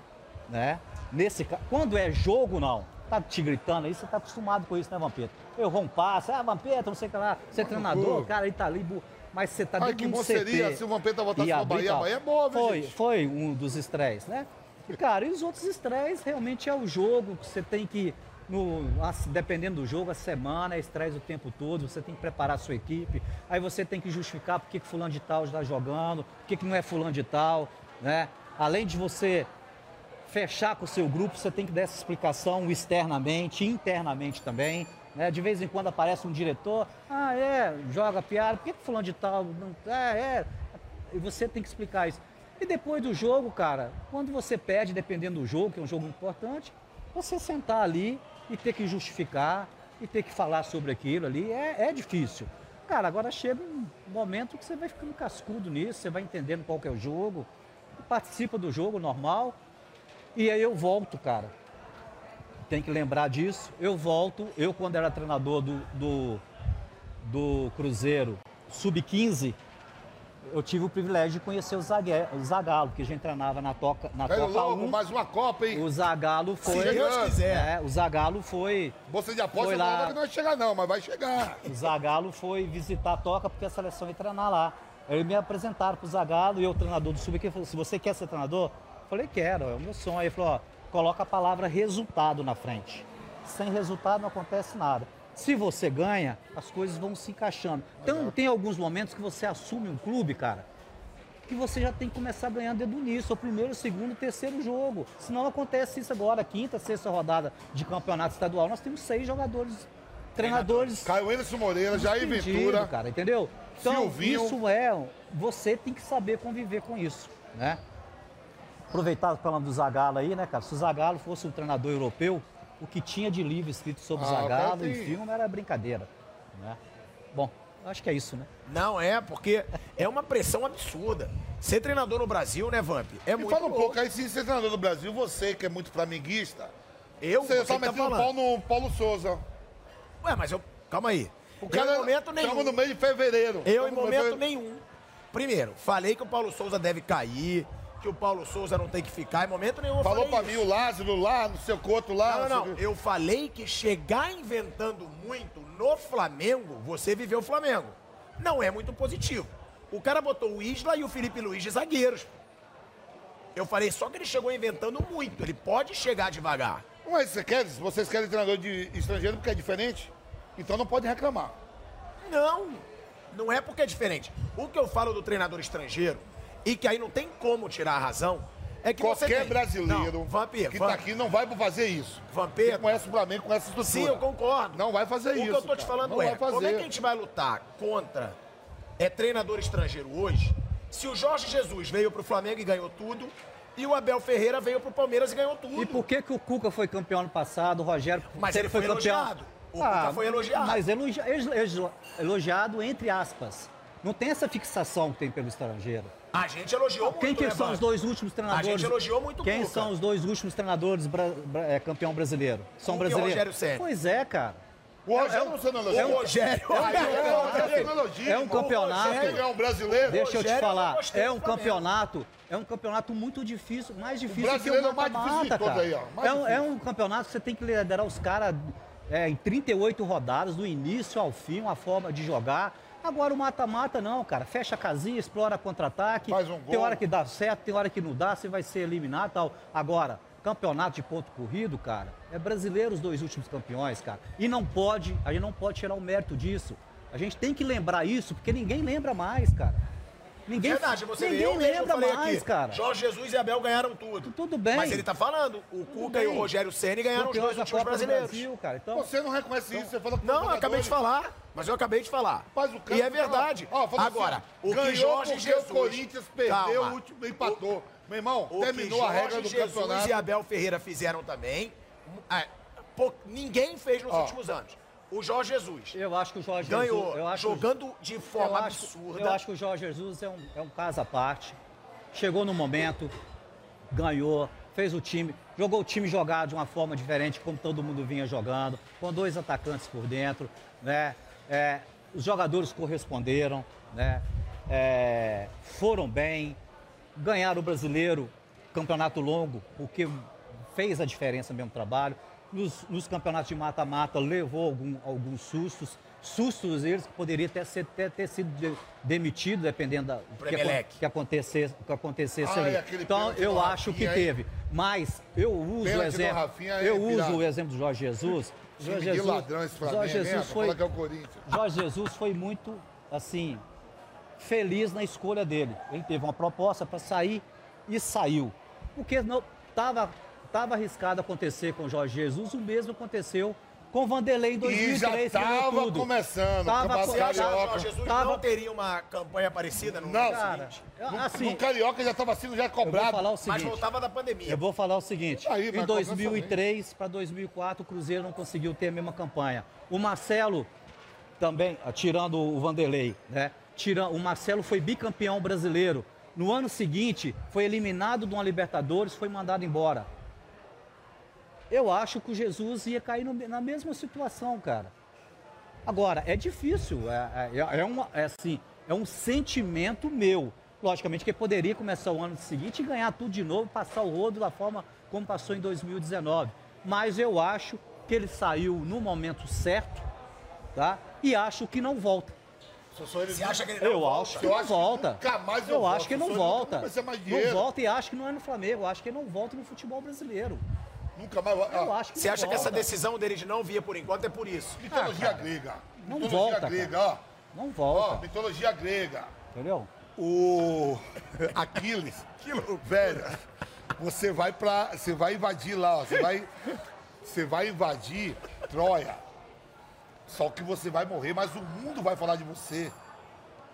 Speaker 3: né? Nesse quando é jogo não, tá te gritando aí, você tá acostumado com isso, né, Vampeta? Errou um passe, ah, Vampeta, não sei o que lá, você é treinador, cara, ele tá ali, mas você tá
Speaker 2: Ai,
Speaker 3: dentro
Speaker 2: que
Speaker 3: de um
Speaker 2: bom seria se o Vampeta
Speaker 3: e
Speaker 2: pra
Speaker 3: abrir
Speaker 2: Bahia. Bahia é boa, viu,
Speaker 3: Foi,
Speaker 2: gente?
Speaker 3: foi um dos estresses, né? E, cara, e os outros estresses realmente é o jogo, que você tem que, no, dependendo do jogo, a semana estresse o tempo todo, você tem que preparar a sua equipe, aí você tem que justificar por que fulano de tal está jogando, por que que não é fulano de tal, né? Além de você fechar com o seu grupo, você tem que dar essa explicação externamente, internamente também. Né? De vez em quando aparece um diretor, ah, é, joga piada, por que, que fulano de tal não. É, é. E você tem que explicar isso. E depois do jogo, cara, quando você perde, dependendo do jogo, que é um jogo importante, você sentar ali e ter que justificar e ter que falar sobre aquilo ali é, é difícil. Cara, agora chega um momento que você vai ficando cascudo nisso, você vai entendendo qual que é o jogo, participa do jogo normal, e aí eu volto, cara. Tem que lembrar disso. Eu volto. Eu, quando era treinador do, do, do Cruzeiro Sub-15, eu tive o privilégio de conhecer o, Zague, o Zagalo, que a gente treinava na, toca, na
Speaker 2: Velho
Speaker 3: Copa
Speaker 2: Lobo,
Speaker 3: 1.
Speaker 2: mais uma Copa, hein?
Speaker 3: O Zagalo foi.
Speaker 1: Se Deus quiser.
Speaker 3: É, o Zagalo foi.
Speaker 2: Bolsa de aposta
Speaker 3: Foi lá.
Speaker 2: não vai chegar não, mas vai chegar.
Speaker 3: O Zagalo foi visitar a Toca porque a seleção ia treinar lá. Aí me apresentaram pro Zagalo e eu, treinador do Sub, que falou: se você quer ser treinador? Eu falei, quero, é o meu sonho. Aí ele falou, ó, coloca a palavra resultado na frente. Sem resultado não acontece nada. Se você ganha, as coisas vão se encaixando. Então tem alguns momentos que você assume um clube, cara, que você já tem que começar ganhando dedo nisso, o primeiro, o segundo, o terceiro jogo. Senão acontece isso agora, quinta, sexta rodada de campeonato estadual, nós temos seis jogadores, treinadores
Speaker 2: Caio Anderson Moreira, Jair Ventura.
Speaker 3: cara, entendeu? Então,
Speaker 2: Silvinho.
Speaker 3: isso é, você tem que saber conviver com isso, né? Aproveitar falando do Zagallo aí, né, cara? Se o Zagallo fosse um treinador europeu, o que tinha de livro escrito sobre o
Speaker 2: Ah,
Speaker 3: Zagallo em filme era brincadeira, né? Bom, acho que é isso, né?
Speaker 1: Não é, porque é uma pressão absurda. Ser treinador no Brasil, né, Vamp? É
Speaker 2: Me
Speaker 1: muito
Speaker 2: fala um pouco aí, se ser treinador do Brasil, você que é muito flamenguista,
Speaker 1: Eu,
Speaker 2: você
Speaker 1: você
Speaker 2: tá
Speaker 1: tá
Speaker 2: metendo o pau no Paulo Souza.
Speaker 1: Ué, mas eu... Calma aí.
Speaker 2: O
Speaker 1: eu
Speaker 2: cara
Speaker 1: em momento nenhum.
Speaker 2: Estamos no mês de fevereiro.
Speaker 1: Eu em
Speaker 2: no
Speaker 1: momento
Speaker 2: de-
Speaker 1: nenhum Primeiro, falei que o Paulo Souza deve cair, que o Paulo Souza não tem que ficar. Em momento nenhum
Speaker 2: Falou pra
Speaker 1: isso.
Speaker 2: mim o Lázaro lá, no seu coto lá.
Speaker 1: Não, não, não. Eu falei que chegar inventando muito no Flamengo, você viveu o Flamengo. Não é muito positivo. O cara botou o Isla e o Felipe Luiz de zagueiros. Eu falei só que ele chegou inventando muito. Ele pode chegar devagar.
Speaker 2: Mas você quer, se vocês querem treinador de estrangeiro porque é diferente, então não pode reclamar.
Speaker 1: Não, não é porque é diferente. O que eu falo do treinador estrangeiro, e que aí não tem como tirar a razão, é que você
Speaker 2: Qualquer
Speaker 1: tem...
Speaker 2: brasileiro
Speaker 1: Não, Vampir,
Speaker 2: que
Speaker 1: Van-
Speaker 2: tá aqui não vai fazer isso.
Speaker 1: Vampeta.
Speaker 2: Que conhece o Flamengo com essa estrutura.
Speaker 1: Sim, eu concordo.
Speaker 2: Não vai fazer
Speaker 1: o
Speaker 2: isso.
Speaker 1: O que eu tô te falando
Speaker 2: não
Speaker 1: é,
Speaker 2: vai fazer.
Speaker 1: como é que a gente vai lutar contra é treinador estrangeiro hoje, se o Jorge Jesus veio pro Flamengo e ganhou tudo, e o Abel Ferreira veio pro Palmeiras e ganhou tudo.
Speaker 3: E por que, que o Cuca foi campeão ano passado, o Rogério
Speaker 1: Mas ele foi
Speaker 3: campeão? Ah,
Speaker 1: elogiado. O Cuca foi elogiado.
Speaker 3: Mas elogi- elo- elogiado entre aspas. Não tem essa fixação que tem pelo estrangeiro.
Speaker 1: A gente elogiou
Speaker 3: Quem
Speaker 1: muito,
Speaker 3: que
Speaker 1: né,
Speaker 3: são os dois últimos treinadores?
Speaker 1: A gente elogiou muito
Speaker 3: Quem
Speaker 1: Cuca.
Speaker 3: são os dois últimos treinadores bra- bra- é, campeão brasileiro? São
Speaker 1: Cuca o
Speaker 3: brasileiros.
Speaker 1: Rogério Ceni.
Speaker 3: Pois é, cara.
Speaker 2: O Rogério você não elogia.
Speaker 1: O Rogério...
Speaker 2: É um campeonato.
Speaker 3: É um campeonato.
Speaker 2: Ele é um brasileiro.
Speaker 3: Deixa eu te
Speaker 1: Rogério,
Speaker 3: falar, é um campeonato, é um campeonato muito difícil, mais difícil que o
Speaker 2: é o mais difícil de
Speaker 3: mata-mata,
Speaker 2: todos
Speaker 3: cara.
Speaker 2: aí,
Speaker 3: É um, é um campeonato que você tem que liderar os caras é, em 38 rodadas, do início ao fim, uma forma de jogar. Agora o mata-mata não, cara. Fecha a casinha, explora contra-ataque.
Speaker 2: Faz um
Speaker 3: Tem
Speaker 2: gol.
Speaker 3: hora que dá certo, tem hora que não dá, você vai ser eliminado e tal. Agora, campeonato de ponto corrido, cara, é brasileiro os dois últimos campeões, cara. E não pode, a gente não pode tirar o mérito disso. A gente tem que lembrar isso, porque ninguém lembra mais, cara. Ninguém,
Speaker 1: Verdade, você
Speaker 3: ninguém
Speaker 1: eu mesmo
Speaker 3: lembra
Speaker 1: falei
Speaker 3: mais,
Speaker 1: aqui.
Speaker 3: cara.
Speaker 1: Jorge Jesus e Abel ganharam tudo.
Speaker 3: Tudo bem.
Speaker 1: Mas ele tá falando, o Cuca e o. Rogério Ceni ganharam os dois
Speaker 3: da
Speaker 1: últimos
Speaker 3: Copa do
Speaker 1: brasileiros.
Speaker 3: Brasil, cara. Então,
Speaker 2: Você não reconhece isso, você fala que
Speaker 1: Não, eu acabei de falar. Mas eu acabei de falar.
Speaker 2: Mas o
Speaker 1: e é
Speaker 2: fala-
Speaker 1: verdade.
Speaker 2: Ó, fala
Speaker 1: Agora,
Speaker 2: assim,
Speaker 1: o que Jorge Jesus...
Speaker 2: o Corinthians perdeu
Speaker 1: Calma.
Speaker 2: o último empatou. Meu irmão,
Speaker 1: O
Speaker 2: terminou
Speaker 1: que
Speaker 2: a regra
Speaker 1: Jorge
Speaker 2: do
Speaker 1: Jesus
Speaker 2: campeonato.
Speaker 1: e Abel Ferreira fizeram também, é, pô, ninguém fez nos
Speaker 2: Ó.
Speaker 1: últimos anos. O Jorge Jesus
Speaker 3: eu acho que o Jorge
Speaker 1: ganhou
Speaker 3: Jesus... Eu acho,
Speaker 1: jogando de
Speaker 3: eu
Speaker 1: forma
Speaker 3: acho,
Speaker 1: absurda.
Speaker 3: eu acho que o Jorge Jesus é um, é um caso à parte. Chegou no momento, ganhou, fez o time, jogou o time jogar de uma forma diferente, como todo mundo vinha jogando, com dois atacantes por dentro, né? É, os jogadores corresponderam, né? É, foram bem, ganharam o brasileiro, campeonato longo, o que fez a diferença mesmo no trabalho. Nos, nos campeonatos de mata-mata levou algum- alguns sustos, sustos eles que poderiam até, ser, até ter sido de- demitido, dependendo da, que, que acontecesse, que acontecesse
Speaker 2: Ai,
Speaker 3: ali. Então eu acho que
Speaker 2: Rafinha, hein?
Speaker 3: teve. Mas eu uso o exemplo.
Speaker 2: Rafinha é
Speaker 3: Eu uso
Speaker 2: pirata.
Speaker 3: o exemplo do Jorge Jesus. Jorge Jesus,
Speaker 2: ladrão esse Flamengo,
Speaker 3: Jorge Jesus foi,
Speaker 2: que é o Corinthians.
Speaker 3: Jorge Jesus foi muito, assim, feliz na escolha dele. Ele teve uma proposta para sair e saiu. Porque não estava tava arriscado acontecer com o Jorge Jesus, o mesmo aconteceu com o Vanderlei em
Speaker 2: E
Speaker 3: 2003.
Speaker 2: já
Speaker 3: que ganhou
Speaker 2: tava
Speaker 3: tudo.
Speaker 2: começando,
Speaker 3: Tava
Speaker 2: o Campeonato
Speaker 3: co-
Speaker 1: Você acha que o
Speaker 2: Carioca.
Speaker 1: Jorge Jesus
Speaker 3: Tava-
Speaker 1: não teria uma campanha parecida no
Speaker 2: Não,
Speaker 1: ano
Speaker 3: Cara,
Speaker 1: seguinte?
Speaker 3: eu- assim,
Speaker 2: no Carioca já estava sendo já cobrado.
Speaker 3: falar o
Speaker 1: Mas
Speaker 3: seguinte.
Speaker 1: voltava da pandemia.
Speaker 3: Eu vou falar o seguinte:
Speaker 2: Aí,
Speaker 3: em
Speaker 2: mas
Speaker 3: 2003 para 2004, o Cruzeiro não conseguiu ter a mesma campanha. O Marcelo, também, tirando o Vanderlei, né? Tirando, o Marcelo foi bicampeão brasileiro. No ano seguinte, foi eliminado de uma Libertadores, foi mandado embora. Eu acho que o Jesus ia cair no- na mesma situação, cara. Agora, é difícil, é, é, é uma- é assim, é um sentimento meu. Logicamente que ele poderia começar o ano seguinte e ganhar tudo de novo, passar o rodo da forma como passou em 2019. Mas eu acho que ele saiu no momento certo, tá? E acho que não volta.
Speaker 1: Você acha que ele não
Speaker 3: Eu
Speaker 1: volta?
Speaker 3: acho que
Speaker 2: Eu
Speaker 3: não
Speaker 2: acho que
Speaker 3: volta.
Speaker 2: nunca mais eu
Speaker 3: eu
Speaker 2: volto.
Speaker 3: acho que não
Speaker 2: ele
Speaker 3: volta.
Speaker 2: não mais
Speaker 3: Não
Speaker 2: dinheiro.
Speaker 3: volta e acho que não é no Flamengo. Eu acho que ele não volta no futebol brasileiro.
Speaker 2: Nunca mais.
Speaker 3: Eu
Speaker 2: Ah,
Speaker 3: acho que
Speaker 1: Você acha que essa
Speaker 3: volta.
Speaker 1: decisão dele de não vir por enquanto é por isso?
Speaker 2: mitologia
Speaker 3: Ah,
Speaker 2: grega.
Speaker 3: Não
Speaker 2: mitologia
Speaker 3: volta,
Speaker 2: grega, ó.
Speaker 3: Não
Speaker 2: Ó,
Speaker 3: volta.
Speaker 2: mitologia grega.
Speaker 3: Entendeu?
Speaker 2: O Aquiles, velho, você vai para, você vai invadir lá, ó, você vai, você vai invadir Troia. Só que você vai morrer, mas o mundo vai falar de você.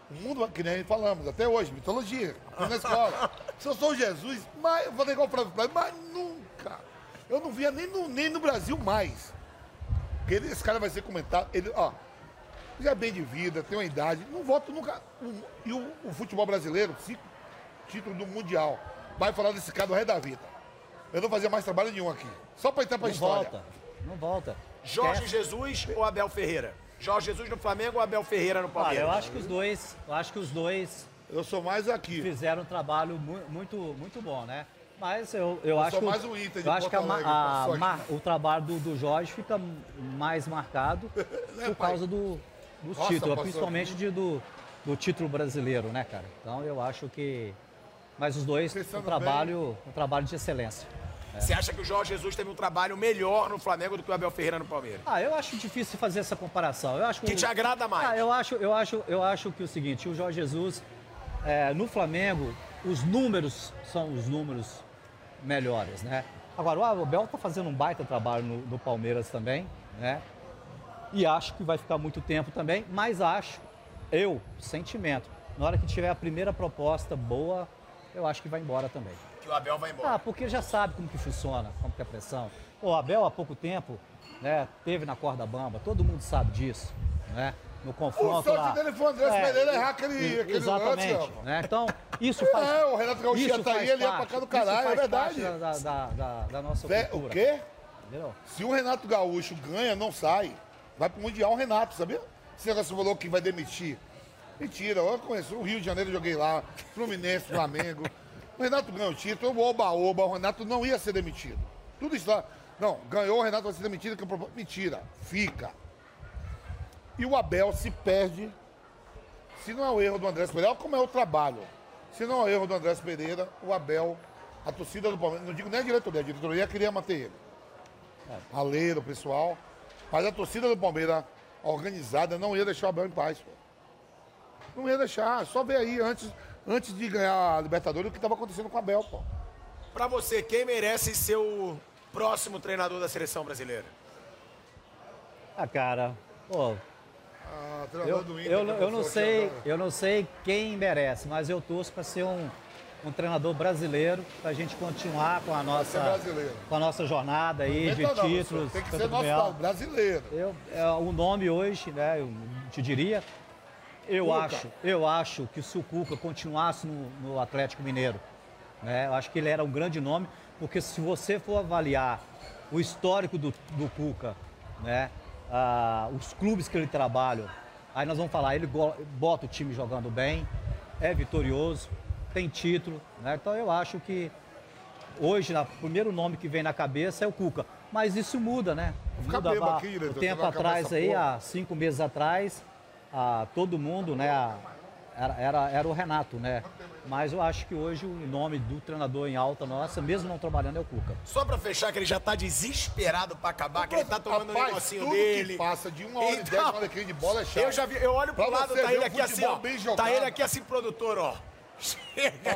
Speaker 2: O mundo, que nem falamos até hoje, mitologia, na escola. Se eu sou Jesus, mas eu vou igual para mas nunca. Eu não via nem no, nem no Brasil mais. Porque esse cara vai ser comentado. Ele, ó, já é bem de vida, tem uma idade, não volta nunca. E o, o futebol brasileiro, cinco títulos do Mundial, vai falar desse cara do resto da vida. Eu não fazia mais trabalho nenhum aqui. Só pra entrar pra
Speaker 3: Não
Speaker 2: história.
Speaker 3: volta. Não volta.
Speaker 1: Jorge
Speaker 3: Esquece.
Speaker 1: Jesus ou Abel Ferreira? Jorge Jesus no Flamengo ou Abel Ferreira no Palmeiras?
Speaker 3: eu acho que os dois, eu acho que os dois
Speaker 2: Eu sou mais aqui.
Speaker 3: fizeram um trabalho mu- muito, muito bom, né? Mas eu, eu, acho que,
Speaker 2: mais o Inter de
Speaker 3: eu acho que a a mar- o trabalho do, do Jorge fica mais marcado
Speaker 2: Né,
Speaker 3: por
Speaker 2: pai?
Speaker 3: causa do, dos
Speaker 2: Nossa,
Speaker 3: títulos,
Speaker 2: passou
Speaker 3: principalmente de, do, do título brasileiro, né, cara? Então eu acho que. Mas os dois,
Speaker 2: Pensando
Speaker 3: um trabalho, um trabalho de excelência.
Speaker 1: Você acha que o Jorge Jesus teve um trabalho melhor no Flamengo do que o Abel Ferreira no Palmeiras?
Speaker 3: Ah, eu acho difícil fazer essa comparação. Eu acho
Speaker 1: Que
Speaker 3: o-
Speaker 1: te agrada mais?
Speaker 3: Ah, eu acho, eu acho, eu acho que o seguinte, o Jorge Jesus é, no Flamengo, os números são os números melhores, né? Agora, o Abel tá fazendo um baita trabalho no, no Palmeiras também, né? E acho que vai ficar muito tempo também, mas acho, eu, sentimento, na hora que tiver a primeira proposta boa, eu acho que vai embora também.
Speaker 1: Que o Abel vai embora.
Speaker 3: Ah, porque já sabe como que funciona, como que é a pressão. O Abel, há pouco tempo, né, teve na corda bamba, todo mundo sabe disso, né? No confronto
Speaker 2: O sorte
Speaker 3: lá.
Speaker 2: dele foi o Andrés Pereira errar aquele- aquele
Speaker 3: Exatamente,
Speaker 2: lance,
Speaker 3: né? Então, isso faz...
Speaker 2: É, o Renato Gaúcho tá aí, ele ia pra cá do caralho, é verdade.
Speaker 3: Da, da, da, da nossa
Speaker 2: Vé-
Speaker 3: cultura.
Speaker 2: o quê?
Speaker 3: Entendeu?
Speaker 2: Se o Renato Gaúcho ganha, não sai. Vai pro Mundial o Renato, sabia? Esse negócio falou que vai demitir. Mentira, eu conheço o Rio de Janeiro, joguei lá, Fluminense, Flamengo. O Renato ganhou o título, oba-oba, o Renato não ia ser demitido. Tudo isso lá. Não, ganhou, o Renato vai ser demitido. que eu propo- Mentira, fica. E o Abel se perde. Se não é o erro do Andrés Pereira, olha como é o trabalho. Se não é o erro do Andrés Pereira, o Abel, a torcida do Palmeiras, não digo nem a diretoria, a diretoria queria manter ele. Aleiro, pessoal. Mas a torcida do Palmeiras organizada não ia deixar o Abel em paz. Pô. Não ia deixar. Só ver aí antes, antes de ganhar a Libertadores o que estava acontecendo com o Abel, pô.
Speaker 1: Pra você, quem merece ser o próximo treinador da seleção brasileira?
Speaker 3: Ah, cara, pô,
Speaker 2: Ah,
Speaker 3: eu,
Speaker 2: do Inter.
Speaker 3: eu, não- eu não
Speaker 2: passou aqui
Speaker 3: sei,
Speaker 2: agora.
Speaker 3: eu não sei quem merece, mas eu torço para ser um, um treinador brasileiro, para a gente continuar com a nossa, com a nossa jornada aí de
Speaker 2: não,
Speaker 3: títulos.
Speaker 2: Tem que ser nosso brasileiro.
Speaker 3: Eu, é, o nome hoje, né, eu te diria, eu
Speaker 2: Cuca.
Speaker 3: acho, eu acho que se o Cuca continuasse no, no Atlético Mineiro, né, eu acho que ele era um grande nome, porque se você for avaliar o histórico do, do Cuca, né, ah, os clubes que ele trabalha, aí nós vamos falar, ele bota o time jogando bem, é vitorioso, tem título, né, então eu acho que Hoje, o primeiro nome que vem na cabeça é o Cuca. Mas isso muda, né? Muda ba-
Speaker 2: aqui, você
Speaker 3: tempo atrás aí,
Speaker 2: porra.
Speaker 3: há cinco meses atrás, ah, todo mundo, né? ah, Era, era, era o Renato, né? Mas eu acho que hoje o nome do treinador em alta nossa, mesmo não trabalhando, é o Cuca.
Speaker 1: Só pra fechar, que ele já tá desesperado pra acabar, que ele tá tomando um
Speaker 2: Rapaz,
Speaker 1: negocinho
Speaker 2: tudo
Speaker 1: dele.
Speaker 2: que passa de uma hora e
Speaker 1: Então,
Speaker 2: dez, uma hora e de bola é chato.
Speaker 1: Eu já vi, eu olho pro
Speaker 2: Pra
Speaker 1: lado, tá ele aqui assim, ó. Tá ele aqui assim, produtor, ó.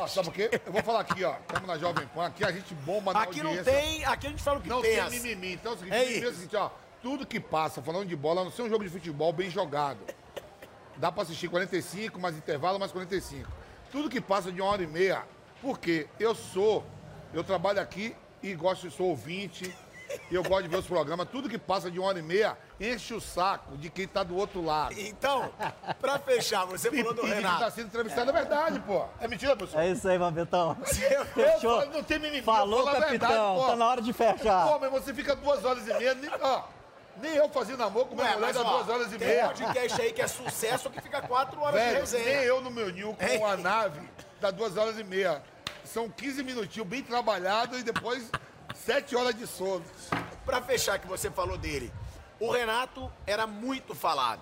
Speaker 2: Ó, sabe por quê? Eu vou falar aqui, ó. Estamos na Jovem Pan, aqui a gente bomba na
Speaker 1: Aqui não
Speaker 2: audiência.
Speaker 1: tem, aqui a gente fala o que
Speaker 2: Não tem
Speaker 1: pensa.
Speaker 2: mimimi. Então é o seguinte,
Speaker 1: É
Speaker 2: é o seguinte, ó. Tudo que passa, falando de bola, a não ser um jogo de futebol bem jogado. Dá pra assistir 45, mais intervalo, mais 45. Tudo que passa de uma hora e meia, porque eu sou, eu trabalho aqui e gosto, sou ouvinte, e eu gosto de ver os programas. Tudo que passa de uma hora e meia enche o saco de quem tá do outro lado.
Speaker 1: Então, pra fechar, você falou do Renato.
Speaker 2: tá sendo entrevistado é verdade, pô. É mentira, professor?
Speaker 3: É isso aí, Mambetão.
Speaker 2: Eu
Speaker 3: Fechou.
Speaker 2: falo, não tem mimimi, eu
Speaker 3: Falou, capitão.
Speaker 2: verdade, pô.
Speaker 3: tá na hora de fechar.
Speaker 2: Pô, mas você fica duas horas e meia, nem, ó, nem eu fazia namoro com minha
Speaker 1: Ué,
Speaker 2: mulher dá
Speaker 1: ó,
Speaker 2: duas horas e
Speaker 1: tem
Speaker 2: meia.
Speaker 1: podcast aí que é sucesso que fica quatro horas de
Speaker 2: Velho,
Speaker 1: resenha.
Speaker 2: nem eu no meu ninho com a nave dá duas horas e meia. São 15 minutinhos bem trabalhado e depois sete horas de sono.
Speaker 1: Pra fechar que você falou dele, o Renato era muito falado.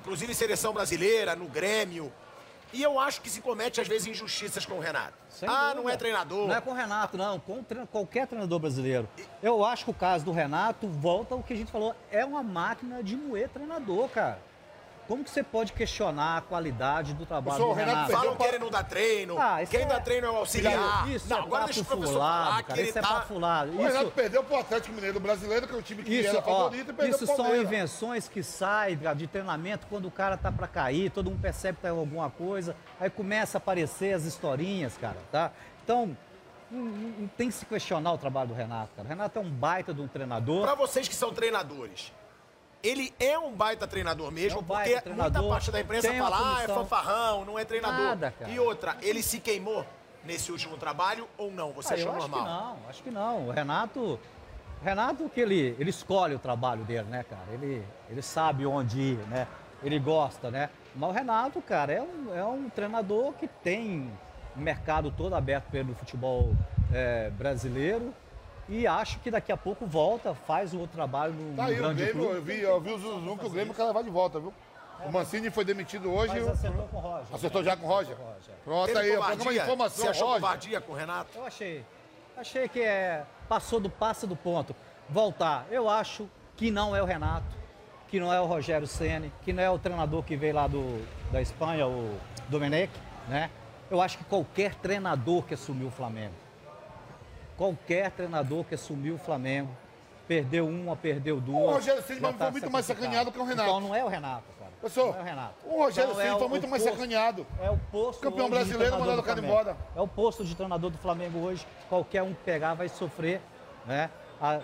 Speaker 1: Inclusive em seleção brasileira, no Grêmio. E eu acho que se comete, às vezes, injustiças com o Renato.
Speaker 3: Sem
Speaker 1: ah,
Speaker 3: dúvida.
Speaker 1: não é treinador.
Speaker 3: Não é com o Renato, não. Com tre- qualquer treinador brasileiro. Eu acho que o caso do Renato volta ao que a gente falou. É uma máquina de moer treinador, cara. Como que você pode questionar a qualidade do trabalho do
Speaker 2: Renato
Speaker 3: Renato?
Speaker 1: Falam que ele não dá treino.
Speaker 3: Ah, isso
Speaker 1: Quem
Speaker 3: é-
Speaker 1: dá treino é o auxiliar.
Speaker 3: Isso
Speaker 1: não,
Speaker 3: é
Speaker 1: agora deixa o professor falar que
Speaker 3: cara.
Speaker 1: ele
Speaker 3: Isso é
Speaker 1: tá...
Speaker 3: papo fulado.
Speaker 2: O Renato
Speaker 3: Isso,
Speaker 2: perdeu pro Atlético Mineiro brasileiro, que é o time que
Speaker 3: isso,
Speaker 2: era
Speaker 3: ó,
Speaker 2: favorito, e perdeu
Speaker 3: isso são invenções que saem de treinamento quando o cara tá pra cair, todo mundo percebe que tá alguma coisa, aí começa a aparecer as historinhas, cara, tá? Então, não, não- não tem que se questionar o trabalho do Renato, cara. O Renato é um baita de um treinador.
Speaker 1: Pra vocês que são treinadores, ele é um baita treinador mesmo,
Speaker 3: É um baita
Speaker 1: porque
Speaker 3: treinador,
Speaker 1: muita parte da imprensa fala, ah, é
Speaker 3: comissão."
Speaker 1: fanfarrão, não é treinador.
Speaker 3: Nada, cara.
Speaker 1: E outra, ele se queimou nesse último trabalho ou não? Você
Speaker 3: Ah,
Speaker 1: achou normal?
Speaker 3: acho que não, acho que não. O Renato, o Renato que ele, ele escolhe o trabalho dele, né, cara? Ele, ele sabe onde ir, né? ele gosta, né? Mas o Renato, cara, é um, é um treinador que tem o mercado todo aberto pelo futebol é, brasileiro. E acho que daqui a pouco volta, faz o outro trabalho no,
Speaker 2: Tá
Speaker 3: no
Speaker 2: aí o
Speaker 3: grande
Speaker 2: Grêmio,
Speaker 3: clube.
Speaker 2: eu vi, eu vi o Zuzum que o Grêmio quer levar de volta, viu? O Mancini foi demitido hoje.
Speaker 3: Mas
Speaker 2: o-
Speaker 3: acertou com o Roger.
Speaker 2: Acertou já com o Roger?
Speaker 3: Roger.
Speaker 2: Pronto
Speaker 1: Teve
Speaker 2: aí, o programa de informação,
Speaker 1: Você achou
Speaker 2: Roger.
Speaker 1: covardia com o Renato?
Speaker 3: Eu achei. Achei que é, passou do passo do ponto. Voltar. Eu acho que não é o Renato, que não é o Rogério Ceni, que não é o treinador que veio lá do, da Espanha, o Domenech, né? Eu acho que qualquer treinador que assumiu o Flamengo, qualquer treinador que assumiu o Flamengo, perdeu uma, perdeu duas.
Speaker 2: O Rogério Ceni
Speaker 3: já
Speaker 2: foi
Speaker 3: tá
Speaker 2: muito mais sacaneado que o Renato.
Speaker 3: Então não é o Renato, cara.
Speaker 2: Pessoal,
Speaker 3: não é o Renato.
Speaker 2: o Rogério
Speaker 3: Então,
Speaker 2: Ceni
Speaker 3: é
Speaker 2: foi muito mais
Speaker 3: posto-
Speaker 2: sacaneado.
Speaker 3: É o posto
Speaker 2: Campeão brasileiro,
Speaker 3: treinador
Speaker 2: mandado
Speaker 3: do
Speaker 2: o cara
Speaker 3: Flamengo.
Speaker 2: embora.
Speaker 3: É o posto de treinador do Flamengo hoje. Qualquer um que pegar vai sofrer, né? A-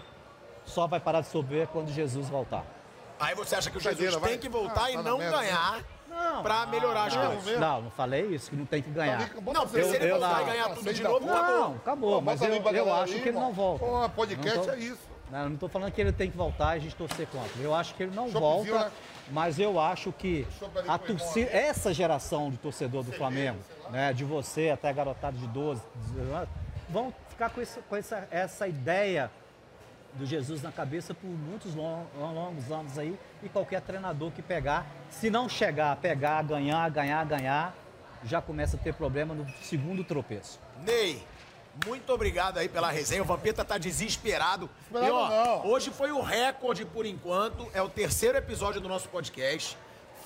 Speaker 3: só vai parar de sofrer quando Jesus voltar.
Speaker 1: Aí você acha que o Jesus
Speaker 2: vai.
Speaker 1: tem que voltar
Speaker 2: Ah,
Speaker 1: e
Speaker 2: tá
Speaker 1: não
Speaker 2: merda,
Speaker 1: ganhar. Pra melhorar as
Speaker 2: não,
Speaker 1: coisas.
Speaker 2: mesmo.
Speaker 3: Não, não falei isso, que não tem que ganhar.
Speaker 1: Não, porque
Speaker 3: Eu-
Speaker 1: se ele
Speaker 3: eu
Speaker 1: voltar
Speaker 3: não.
Speaker 1: e ganhar tudo de novo.
Speaker 3: Não, acabou, mas eu, eu acho
Speaker 2: aí,
Speaker 3: que ele não volta.
Speaker 2: Pô, podcast é isso.
Speaker 3: Não, eu não estou falando que ele tem que voltar e a gente torcer contra. Eu acho que ele não volta,
Speaker 2: né?
Speaker 3: mas eu acho que a torcida, essa geração de torcedor do Flamengo, né, de você até a garotada de 12, 19 anos, vão ficar com, essa, com essa, essa ideia do Jesus na cabeça por muitos lon- longos anos aí e qualquer treinador que pegar, se não chegar a pegar, ganhar, ganhar, ganhar, já começa a ter problema no segundo tropeço.
Speaker 1: Ney, muito obrigado aí pela resenha. O Vampeta tá desesperado. E ó,
Speaker 2: não.
Speaker 1: hoje foi o recorde por enquanto. É o terceiro episódio do nosso podcast.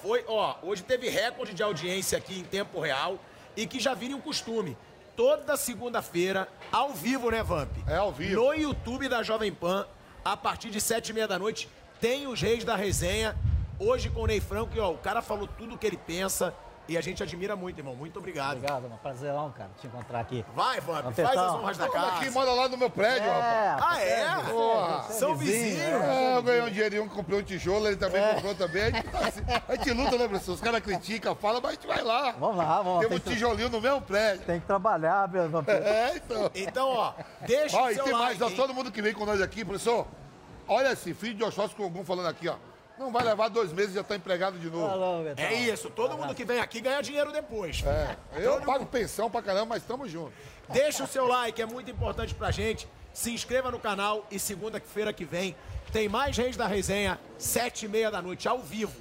Speaker 1: Foi, ó, hoje teve recorde de audiência aqui em tempo real e que já vira um costume. Toda segunda-feira, ao vivo, né, Vamp?
Speaker 2: É, ao vivo.
Speaker 1: No YouTube da Jovem Pan, a partir de sete e meia da noite, tem os Reis da Resenha. Hoje com o Ney Franco, e ó, o cara falou tudo o que ele pensa e a gente admira muito, irmão. Muito obrigado.
Speaker 3: Obrigado, mano. Prazerão, cara, te encontrar aqui.
Speaker 1: Vai,
Speaker 3: Vampetão.
Speaker 1: faz as honras da
Speaker 2: Olha aqui,
Speaker 1: casa.
Speaker 2: mora lá no meu prédio, rapaz.
Speaker 1: Ah, é?
Speaker 2: Porra.
Speaker 1: São vizinhos.
Speaker 2: É, eu ganhei um dinheirinho, comprei um tijolo, ele também comprou também. A gente, tá assim, a gente luta, né, professor? Os caras criticam, falam, mas a gente vai lá.
Speaker 3: Vamos lá, vamos.
Speaker 2: Tem
Speaker 3: Tem
Speaker 2: um
Speaker 3: que,
Speaker 2: tijolinho no mesmo prédio.
Speaker 3: tem que trabalhar, meu Vampeta.
Speaker 2: É, então.
Speaker 1: Então, ó, deixa
Speaker 2: Ó,
Speaker 1: o
Speaker 2: e
Speaker 1: seu
Speaker 2: tem
Speaker 1: like,
Speaker 2: mais, ó, todo mundo que vem com nós aqui, professor. Olha esse filho de Oxóssi com algum falando aqui, ó. Não vai levar dois meses e já tá empregado de novo.
Speaker 3: Falou, Betão.
Speaker 1: É isso, todo mundo que vem aqui ganha dinheiro depois.
Speaker 2: É, eu pago pensão pra caramba, mas tamo junto.
Speaker 1: Deixa o seu like, é muito importante pra gente. Se inscreva no canal e segunda-feira que vem tem mais Reis da Resenha, sete e meia da noite, ao vivo.